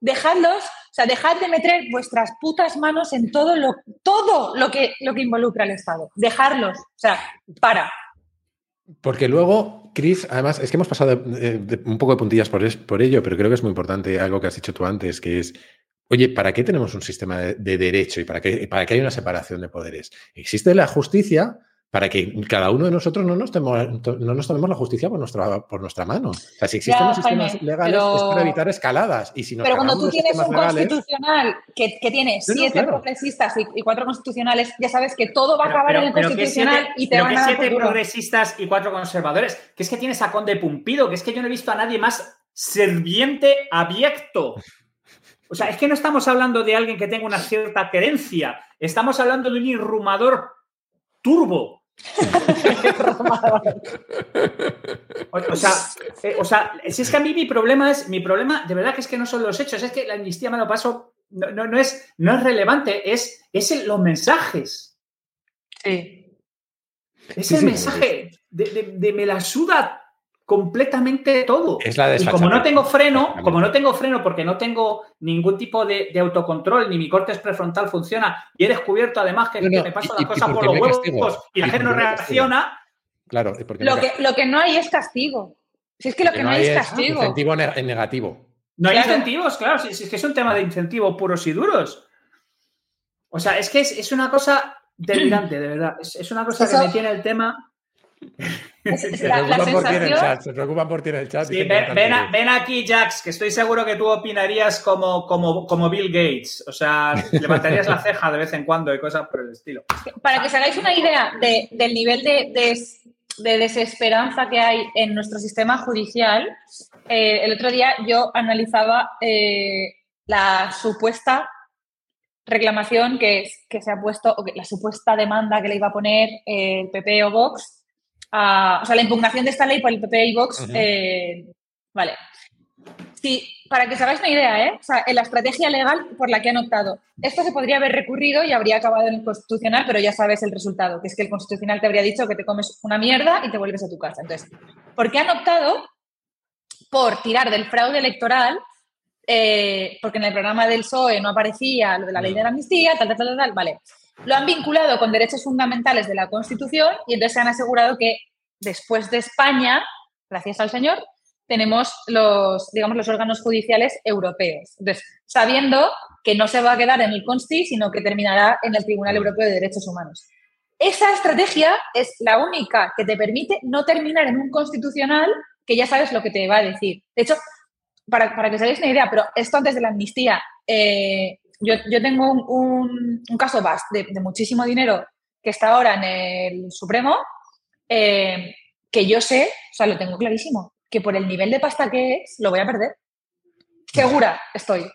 Dejadlos, o sea, dejad de meter vuestras putas manos en todo lo, todo lo que, lo que involucra al Estado. Dejarlos. O sea, para.
Porque luego, Chris, además, es que hemos pasado un poco de puntillas por, por, ello, pero creo que es muy importante algo que has dicho tú antes, que es Oye, ¿para qué tenemos un sistema de, derecho y para qué, para qué hay una separación de poderes? Existe la justicia para que cada uno de nosotros no nos, no nos tomemos la justicia por nuestra, por nuestra mano. O sea, si existen los sistemas legales es para evitar escaladas. Y si
pero cuando tú tienes un constitucional que, que, tiene siete progresistas y, cuatro constitucionales, ya sabes que todo va a acabar en el constitucional y te van a dar
siete progresistas y cuatro conservadores. Que es que tienes a Conde Pumpido, que es que yo no he visto a nadie más serviente abierto. O sea, es que no estamos hablando de alguien que tenga una cierta creencia, estamos hablando de un irrumador turbo. O, sea, eh, o sea, si es que a mí mi problema es, mi problema de verdad que es que no son los hechos, es que la amnistía me lo paso, no, no, es, no es relevante, es, es los mensajes.
Sí.
Es el mensaje de, de, me la suda completamente todo.
Es la
y como no tengo freno, como no tengo freno porque no tengo ningún tipo de, autocontrol, ni mi corte prefrontal funciona, y he descubierto además que, me paso las cosas por los huevos y, la gente no reacciona.
Claro,
lo, que, lo que no hay es castigo. Si es que lo que, no hay es castigo.
Incentivo negativo.
No hay incentivos, claro, si, es que es un tema de incentivos puros y duros. O sea, es que es, una cosa delirante, de verdad. Es, una cosa que me tiene el tema
se, preocupan por ti en el chat.
ven, aquí, Jax, que estoy seguro que tú opinarías como, como, como Bill Gates. O sea, levantarías la ceja de vez en cuando y cosas por el estilo.
Para que os hagáis una idea del nivel de, desesperanza que hay en nuestro sistema judicial, eh, el otro día yo analizaba eh, la supuesta reclamación que, que se ha puesto, o la supuesta demanda que le iba a poner el PP o Vox o sea, la impugnación de esta ley por el PP y Vox, eh, vale. Sí, para que os hagáis una idea, ¿eh? O sea, en la estrategia legal por la que han optado. Esto se podría haber recurrido y habría acabado en el Constitucional, pero ya sabes el resultado, que es que el Constitucional te habría dicho que te comes una mierda y te vuelves a tu casa. Entonces, ¿por qué han optado por tirar del fraude electoral? Eh, porque en el programa del PSOE no aparecía lo de la ley de la amnistía, tal, tal, tal, tal, vale lo han vinculado con derechos fundamentales de la Constitución y entonces se han asegurado que después de España, gracias al Señor, tenemos los, digamos, los órganos judiciales europeos. Entonces, sabiendo que no se va a quedar en el Consti, sino que terminará en el Tribunal Europeo de Derechos Humanos. Esa estrategia es la única que te permite no terminar en un constitucional que ya sabes lo que te va a decir. De hecho, para, para que os hagáis una idea, pero esto antes de la amnistía, eh, yo, tengo un, caso de, de, muchísimo dinero que está ahora en el Supremo, eh, que yo sé, o sea, lo tengo clarísimo, que por el nivel de pasta que es, lo voy a perder. Segura estoy.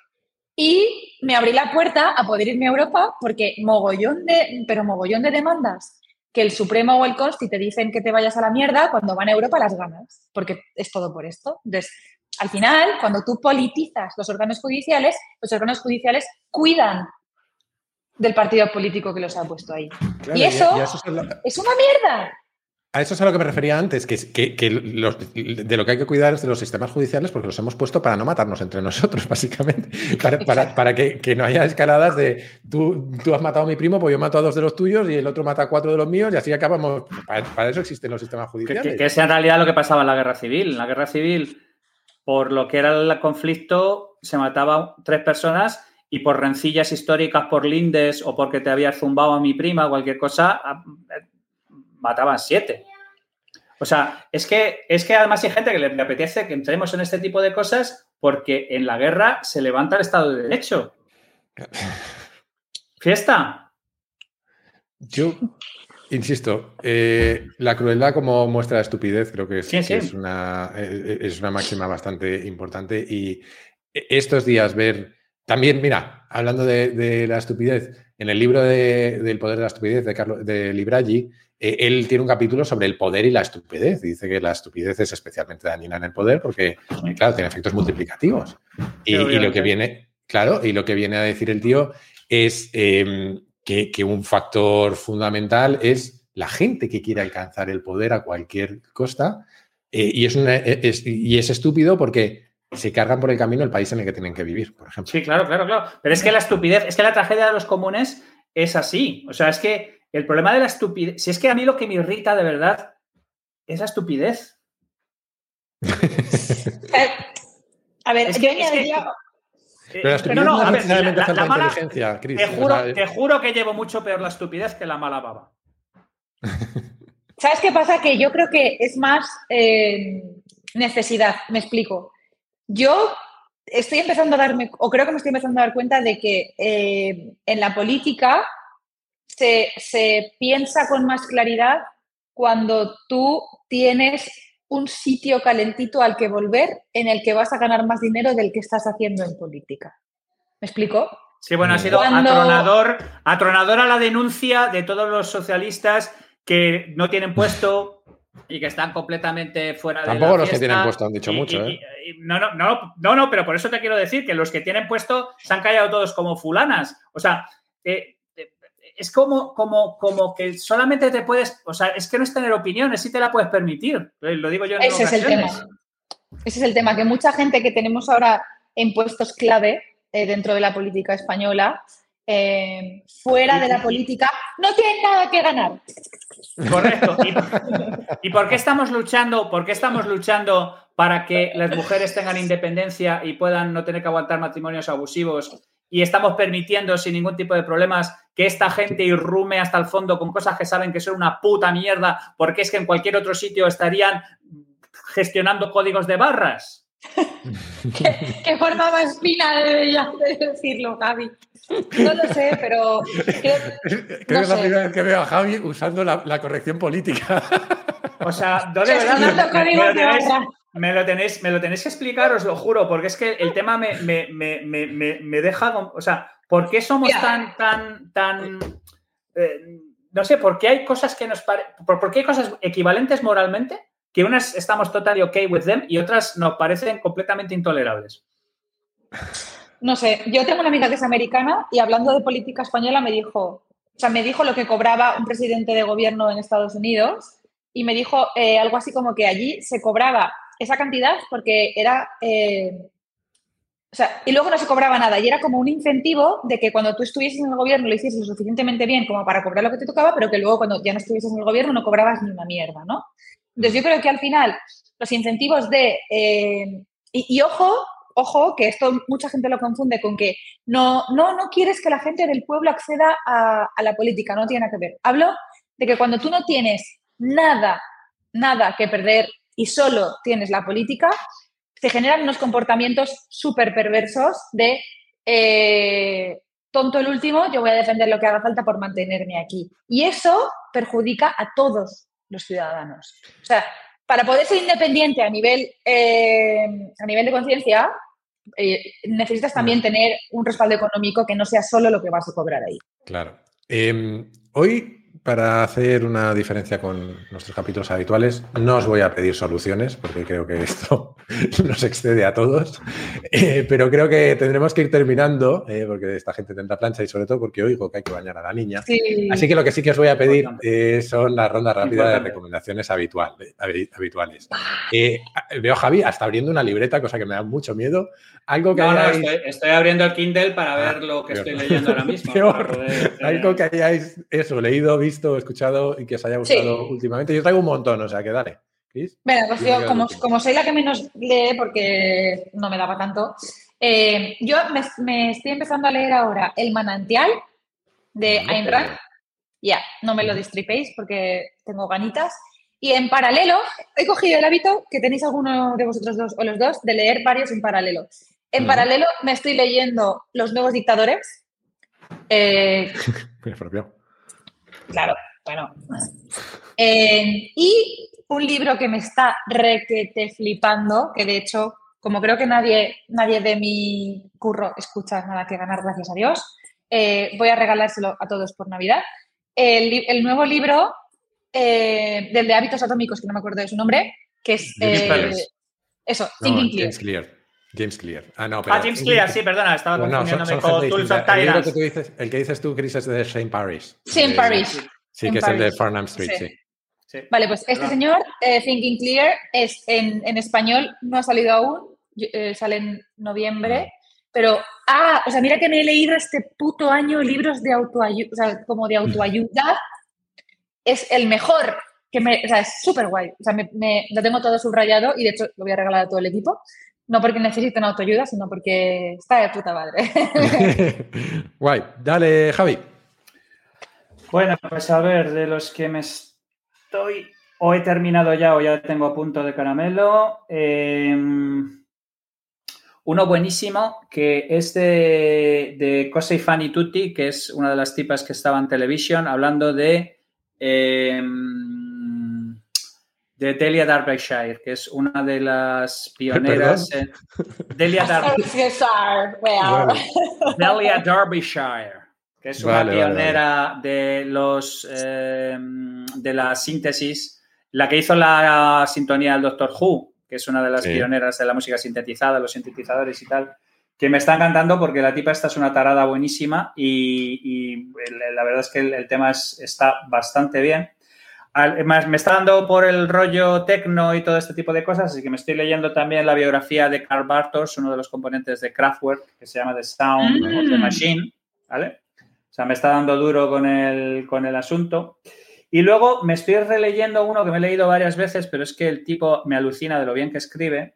Y me abrí la puerta a poder irme a Europa porque mogollón de, pero mogollón de demandas que el Supremo o el Consti te dicen que te vayas a la mierda, cuando van a Europa las ganas, porque es todo por esto. Entonces, al final, cuando tú politizas los órganos judiciales, los órganos judiciales cuidan del partido político que los ha puesto ahí. y eso, es una mierda.
A eso es a lo que me refería antes, que, que, de lo que hay que cuidar es de los sistemas judiciales porque los hemos puesto para no matarnos entre nosotros, básicamente. Para, que, no haya escaladas de tú, tú has matado a mi primo, pues yo mato a dos de los tuyos y el otro mata a cuatro de los míos y así acabamos. Para, eso existen los sistemas judiciales.
Que, es en realidad lo que pasaba en la guerra civil. En la guerra civil, por lo que era el conflicto, se mataban tres personas y por rencillas históricas, por lindes o porque te había zumbado a mi prima, cualquier cosa, mataban siete. O sea, es que, es que además hay gente que le apetece que entremos en este tipo de cosas porque en la guerra se levanta el Estado de Derecho. Fiesta.
Yo, insisto, eh, la crueldad como muestra de estupidez creo que, es, una, eh, es una máxima bastante importante y estos días ver también, mira, hablando de, la estupidez, en el libro del poder de la estupidez de, Carlos, de Libraggi, eh, él tiene un capítulo sobre el poder y la estupidez. Dice que la estupidez es especialmente dañina en el poder porque, claro, tiene efectos multiplicativos. Y, lo que viene, claro, y lo que viene a decir el tío es em, que, un factor fundamental es la gente que quiere alcanzar el poder a cualquier costa. Eh, y, es es, y es estúpido porque se cargan por el camino el país en el que tienen que vivir, por ejemplo.
Sí, claro, claro, claro. Pero es que la estupidez, es que la tragedia de los comunes es así. O sea, es que el problema de la estupidez, si es que a mí lo que me irrita de verdad es la estupidez.
a ver, es que,
Pero la estupidez no, no, a mala, inteligencia, Chris.
Te juro, te juro que llevo mucho peor la estupidez que la mala baba.
¿Sabes qué pasa? Que yo creo que es más eh, necesidad. Me explico. Yo estoy empezando a darme, o creo que me estoy empezando a dar cuenta de que eh, en la política se, se piensa con más claridad cuando tú tienes un sitio calentito al que volver en el que vas a ganar más dinero del que estás haciendo en política. ¿Me explico?
Sí, bueno, ha sido atronador, atronador a la denuncia de todos los socialistas que no tienen puesto y que están completamente fuera de
Tampoco los que tienen puesto han dicho mucho, ¿eh?
no, no, no, no, no, pero por eso te quiero decir que los que tienen puesto se han callado todos como fulanas. O sea, eh, es como, como, como que solamente te puedes, o sea, es que no es tener opiniones, sí te la puedes permitir. Lo digo yo en
Ese es el tema. Ese es el tema, que mucha gente que tenemos ahora en puestos clave eh, dentro de la política española, eh, fuera de la política, no tienen nada que ganar.
Correcto. ¿Y, por qué estamos luchando? ¿Por qué estamos luchando para que las mujeres tengan independencia y puedan no tener que aguantar matrimonios abusivos? Y estamos permitiendo sin ningún tipo de problemas que esta gente irrume hasta el fondo con cosas que saben que son una puta mierda, porque es que en cualquier otro sitio estarían gestionando códigos de barras.
¿Qué, forma más fina de decirlo, Javi. No lo sé, pero.
Creo, que es la primera vez que veo a Javi usando la, corrección política.
O sea, de verdad. Me lo, tenéis, me lo tenéis que explicar, os lo juro, porque es que el tema me, me, deja. O sea, ¿por qué somos tan, tan, tan. Eh, no sé, ¿por qué hay cosas que nos parecen. ¿Por qué hay cosas equivalentes moralmente? Que unas estamos totalmente ok with them y otras nos parecen completamente intolerables
no sé, yo tengo una amiga que es americana y hablando de política española me dijo, o sea, me dijo lo que cobraba un presidente de gobierno en Estados Unidos y me dijo eh, algo así como que allí se cobraba esa cantidad porque era, eh, o sea, y luego no se cobraba nada y era como un incentivo de que cuando tú estuvieses en el gobierno lo hicieses lo suficientemente bien como para cobrar lo que te tocaba, pero que luego cuando ya no estuvieses en el gobierno no cobrabas ni una mierda, ¿no? Entonces yo creo que al final los incentivos de... Eh, y, ojo, ojo, que esto mucha gente lo confunde con que no, no, no quieres que la gente del pueblo acceda a, la política, no tiene nada que ver. Hablo de que cuando tú no tienes nada, nada que perder y solo tienes la política, se generan unos comportamientos súper perversos de eh, tonto el último, yo voy a defender lo que haga falta por mantenerme aquí. Y eso perjudica a todos los ciudadanos. O sea, para poder ser independiente a nivel, eh, a nivel de conciencia, eh, necesitas también tener un respaldo económico que no sea solo lo que vas a cobrar ahí.
Claro. Em, hoy para hacer una diferencia con nuestros capítulos habituales, no os voy a pedir soluciones, porque creo que esto nos excede a todos, eh, pero creo que tendremos que ir terminando, eh, porque esta gente tendrá plancha y sobre todo porque oigo que hay que bañar a la niña. Así que lo que sí que os voy a pedir eh, son las rondas rápidas de recomendaciones habituales. veo a Javi hasta abriendo una libreta, cosa que me da mucho miedo. Algo que
no, estoy, abriendo el Kindle para ver ah, lo que estoy leyendo ahora mismo.
Algo que hayáis eso, leído, visto escuchado y que os haya gustado últimamente? Yo traigo un montón, o sea que dale.
Bueno, pues yo, como, soy la que menos lee, porque no me daba tanto, eh, yo me, estoy empezando a leer ahora El manantial de Ayn Rand. Ya, no me lo distripéis porque tengo ganitas. Y en paralelo, he cogido el hábito, que tenéis alguno de vosotros dos o los dos, de leer varios en paralelo. En paralelo me estoy leyendo Los nuevos dictadores. Eh, Claro, bueno. Eh, y un libro que me está requete flipando, que de hecho, como creo que nadie, nadie de mi curro escucha nada que ganar, gracias a Dios, eh, voy a regalárselo a todos por Navidad. El, nuevo libro eh, del de hábitos atómicos, que no me acuerdo de su nombre, que es... eso, Thinking Clear.
James Clear. Ah, no,
pero. Ah, James Clear, sí, perdona, estaba confundiéndome con Tools of
Tyrants. El, que dices, el que dices tú, Chris, es de Shane Parrish.
Shane Parrish.
Sí, que es el de Farnham Street, sí.
Vale, pues este señor, eh, Thinking Clear, es en, en, español, no ha salido aún, eh, sale en noviembre, pero, ah, o sea, mira que me he leído este puto año libros de autoayuda, o sea, como de autoayuda, es el mejor, que me, o sea, es súper guay, o sea, me, lo tengo todo subrayado y de hecho lo voy a regalar a todo el equipo, No porque necesiten autoayuda, sino porque está de puta madre.
Guay. Dale, Javi.
Bueno, pues a ver, de los que me estoy. O he terminado ya o ya tengo a punto de caramelo. Em, uno buenísimo que es de, de Cosey Fanny Tutti, que es una de las tipas que estaba en televisión, hablando de. Em, de Delia Derbyshire, que es una de las pioneras. En, Delia, Derbyshire, Delia Derbyshire, que es una pionera de los eh, de la síntesis, la que hizo la sintonía del Doctor Who, que es una de las sí. pioneras de la música sintetizada, los sintetizadores y tal, que me está encantando porque la tipa esta es una tarada buenísima y, y la verdad es que el, el tema es, está bastante bien me está dando por el rollo tecno y todo este tipo de cosas, así que me estoy leyendo también la biografía de Karl Bartos, uno de los componentes de Kraftwerk, que se llama The Sound mm. of the Machine, ¿vale? O sea, me está dando duro con el, con el asunto. Y luego me estoy releyendo uno que me he leído varias veces, pero es que el tipo me alucina de lo bien que escribe,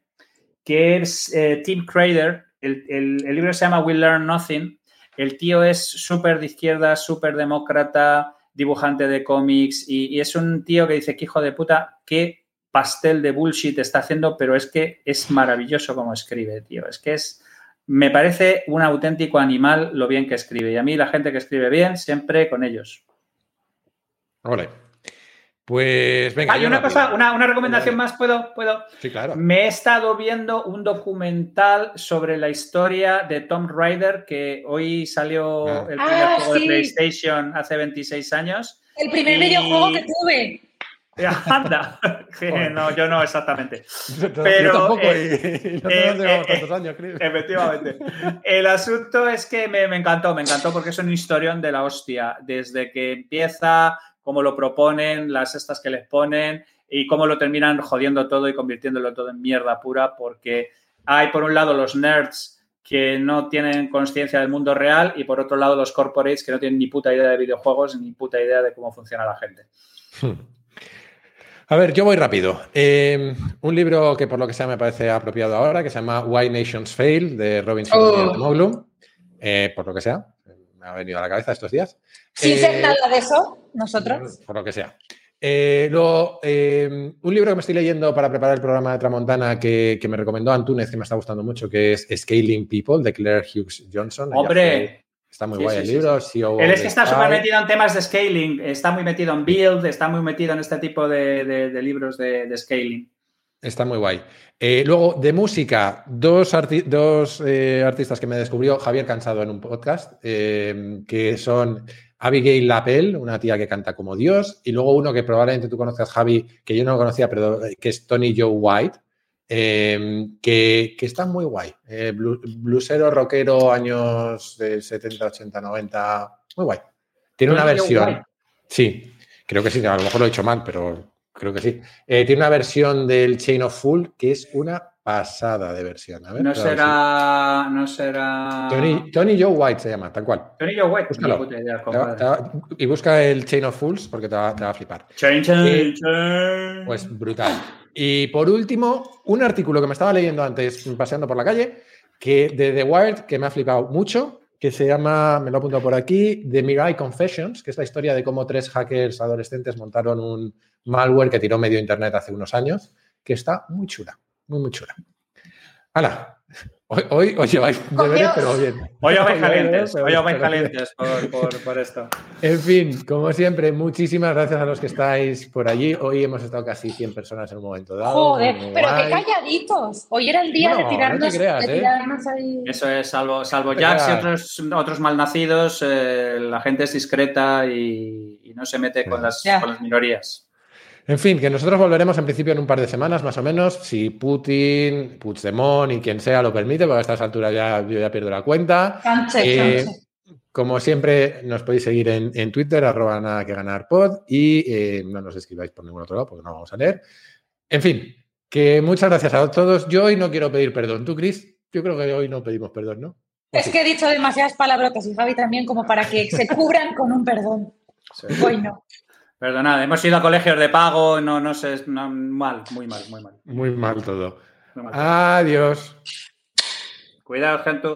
que es eh, Tim Crader. El, el, el libro se llama We Learn Nothing. El tío es súper de izquierda, súper demócrata, dibujante de cómics y, es un tío que dice que hijo de puta, qué pastel de bullshit está haciendo, pero es que es maravilloso como escribe, tío. Es que es, me parece un auténtico animal lo bien que escribe. Y a mí la gente que escribe bien, siempre con ellos.
Vale. Pues venga.
Hay una cosa, una, una, recomendación más, ¿puedo? ¿puedo?
Sí, claro.
Me he estado viendo un documental sobre la historia de Tom Raider, que hoy salió ah. el primer ah, juego sí. de PlayStation hace 26 años.
El primer y... videojuego que tuve.
Anda, no, yo no exactamente. Pero
tampoco, eh, y, y no eh, eh, años, creo.
Efectivamente. El asunto es que me, me, encantó, me encantó porque es un historión de la hostia. Desde que empieza cómo lo proponen, las estas que les ponen y cómo lo terminan jodiendo todo y convirtiéndolo todo en mierda pura, porque hay por un lado los nerds que no tienen conciencia del mundo real y por otro lado los corporates que no tienen ni puta idea de videojuegos ni puta idea de cómo funciona la gente.
A ver, yo voy rápido. Eh, un libro que por lo que sea me parece apropiado ahora, que se llama Why Nations Fail, de Robinson oh. Moglu, eh, por lo que sea, me ha venido a la cabeza estos días.
Sin eh, ser nada de eso, nosotros.
Por lo que sea. Eh, luego, eh, un libro que me estoy leyendo para preparar el programa de Tramontana que, que, me recomendó Antúnez, que me está gustando mucho, que es Scaling People, de Claire Hughes Johnson.
¡Hombre!
Está muy sí, guay sí, el libro.
Sí, CEO Él es que está súper metido en temas de scaling, está muy metido en build, está muy metido en este tipo de, de, de libros de, de, scaling.
Está muy guay. Eh, luego, de música, dos, arti dos eh, artistas que me descubrió Javier Cansado en un podcast, eh, que son Abigail Lapel, una tía que canta como Dios, y luego uno que probablemente tú conozcas, Javi, que yo no lo conocía, pero que es Tony Joe White, eh, que, que, está muy guay. Eh, blusero, rockero, años de 70, 80, 90, muy guay. Tiene Tony una versión. Sí, creo que sí, a lo mejor lo he dicho mal, pero creo que sí. Eh, tiene una versión del Chain of Full que es una pasada de versión. A ver,
no será. Si... No será.
Tony, Tony, Joe White se llama, tal cual.
Tony Joe White,
Búscalo. Idea, va, y busca el Chain of Fools porque te va, te va a flipar.
Chain, chain, chain.
Pues brutal. Y por último, un artículo que me estaba leyendo antes paseando por la calle, que de The Wired, que me ha flipado mucho, que se llama, me lo he apuntado por aquí, The Mirai Confessions, que es la historia de cómo tres hackers adolescentes montaron un malware que tiró medio internet hace unos años, que está muy chula. Muy, muy chula. ¡Hala! Hoy, hoy, hoy lleváis deberes, pero bien.
Hoy os vais calientes, hoy os vais calientes por, por, por, esto.
En fin, como siempre, muchísimas gracias a los que estáis por allí. Hoy hemos estado casi 100 personas en un momento dado.
Joder, pero qué calladitos. Hoy era el día no, de tirarnos,
no creas,
de tirarnos ¿eh? ahí.
Eso es, salvo, salvo Jax y otros, otros malnacidos, eh, la gente es discreta y, y no se mete con las, con las minorías.
En fin, que nosotros volveremos en principio en un par de semanas, más o menos, si Putin, Puigdemont y quien sea lo permite, porque a estas alturas ya, yo ya pierdo la cuenta.
Canche, eh, canche.
Como siempre, nos podéis seguir en, en Twitter, arroba nada que ganar pod, y eh, no nos escribáis por ningún otro lado porque no vamos a leer. En fin, que muchas gracias a todos. Yo hoy no quiero pedir perdón. ¿Tú, Cris? Yo creo que hoy no pedimos perdón, ¿no?
Es que he dicho demasiadas palabrotas y Javi también como para que se cubran con un perdón. Sí. Hoy no.
Perdonad, hemos ido a colegios de pago, no, no sé, no, mal, muy mal, muy mal.
Muy mal todo. Adiós.
Cuidado, gente.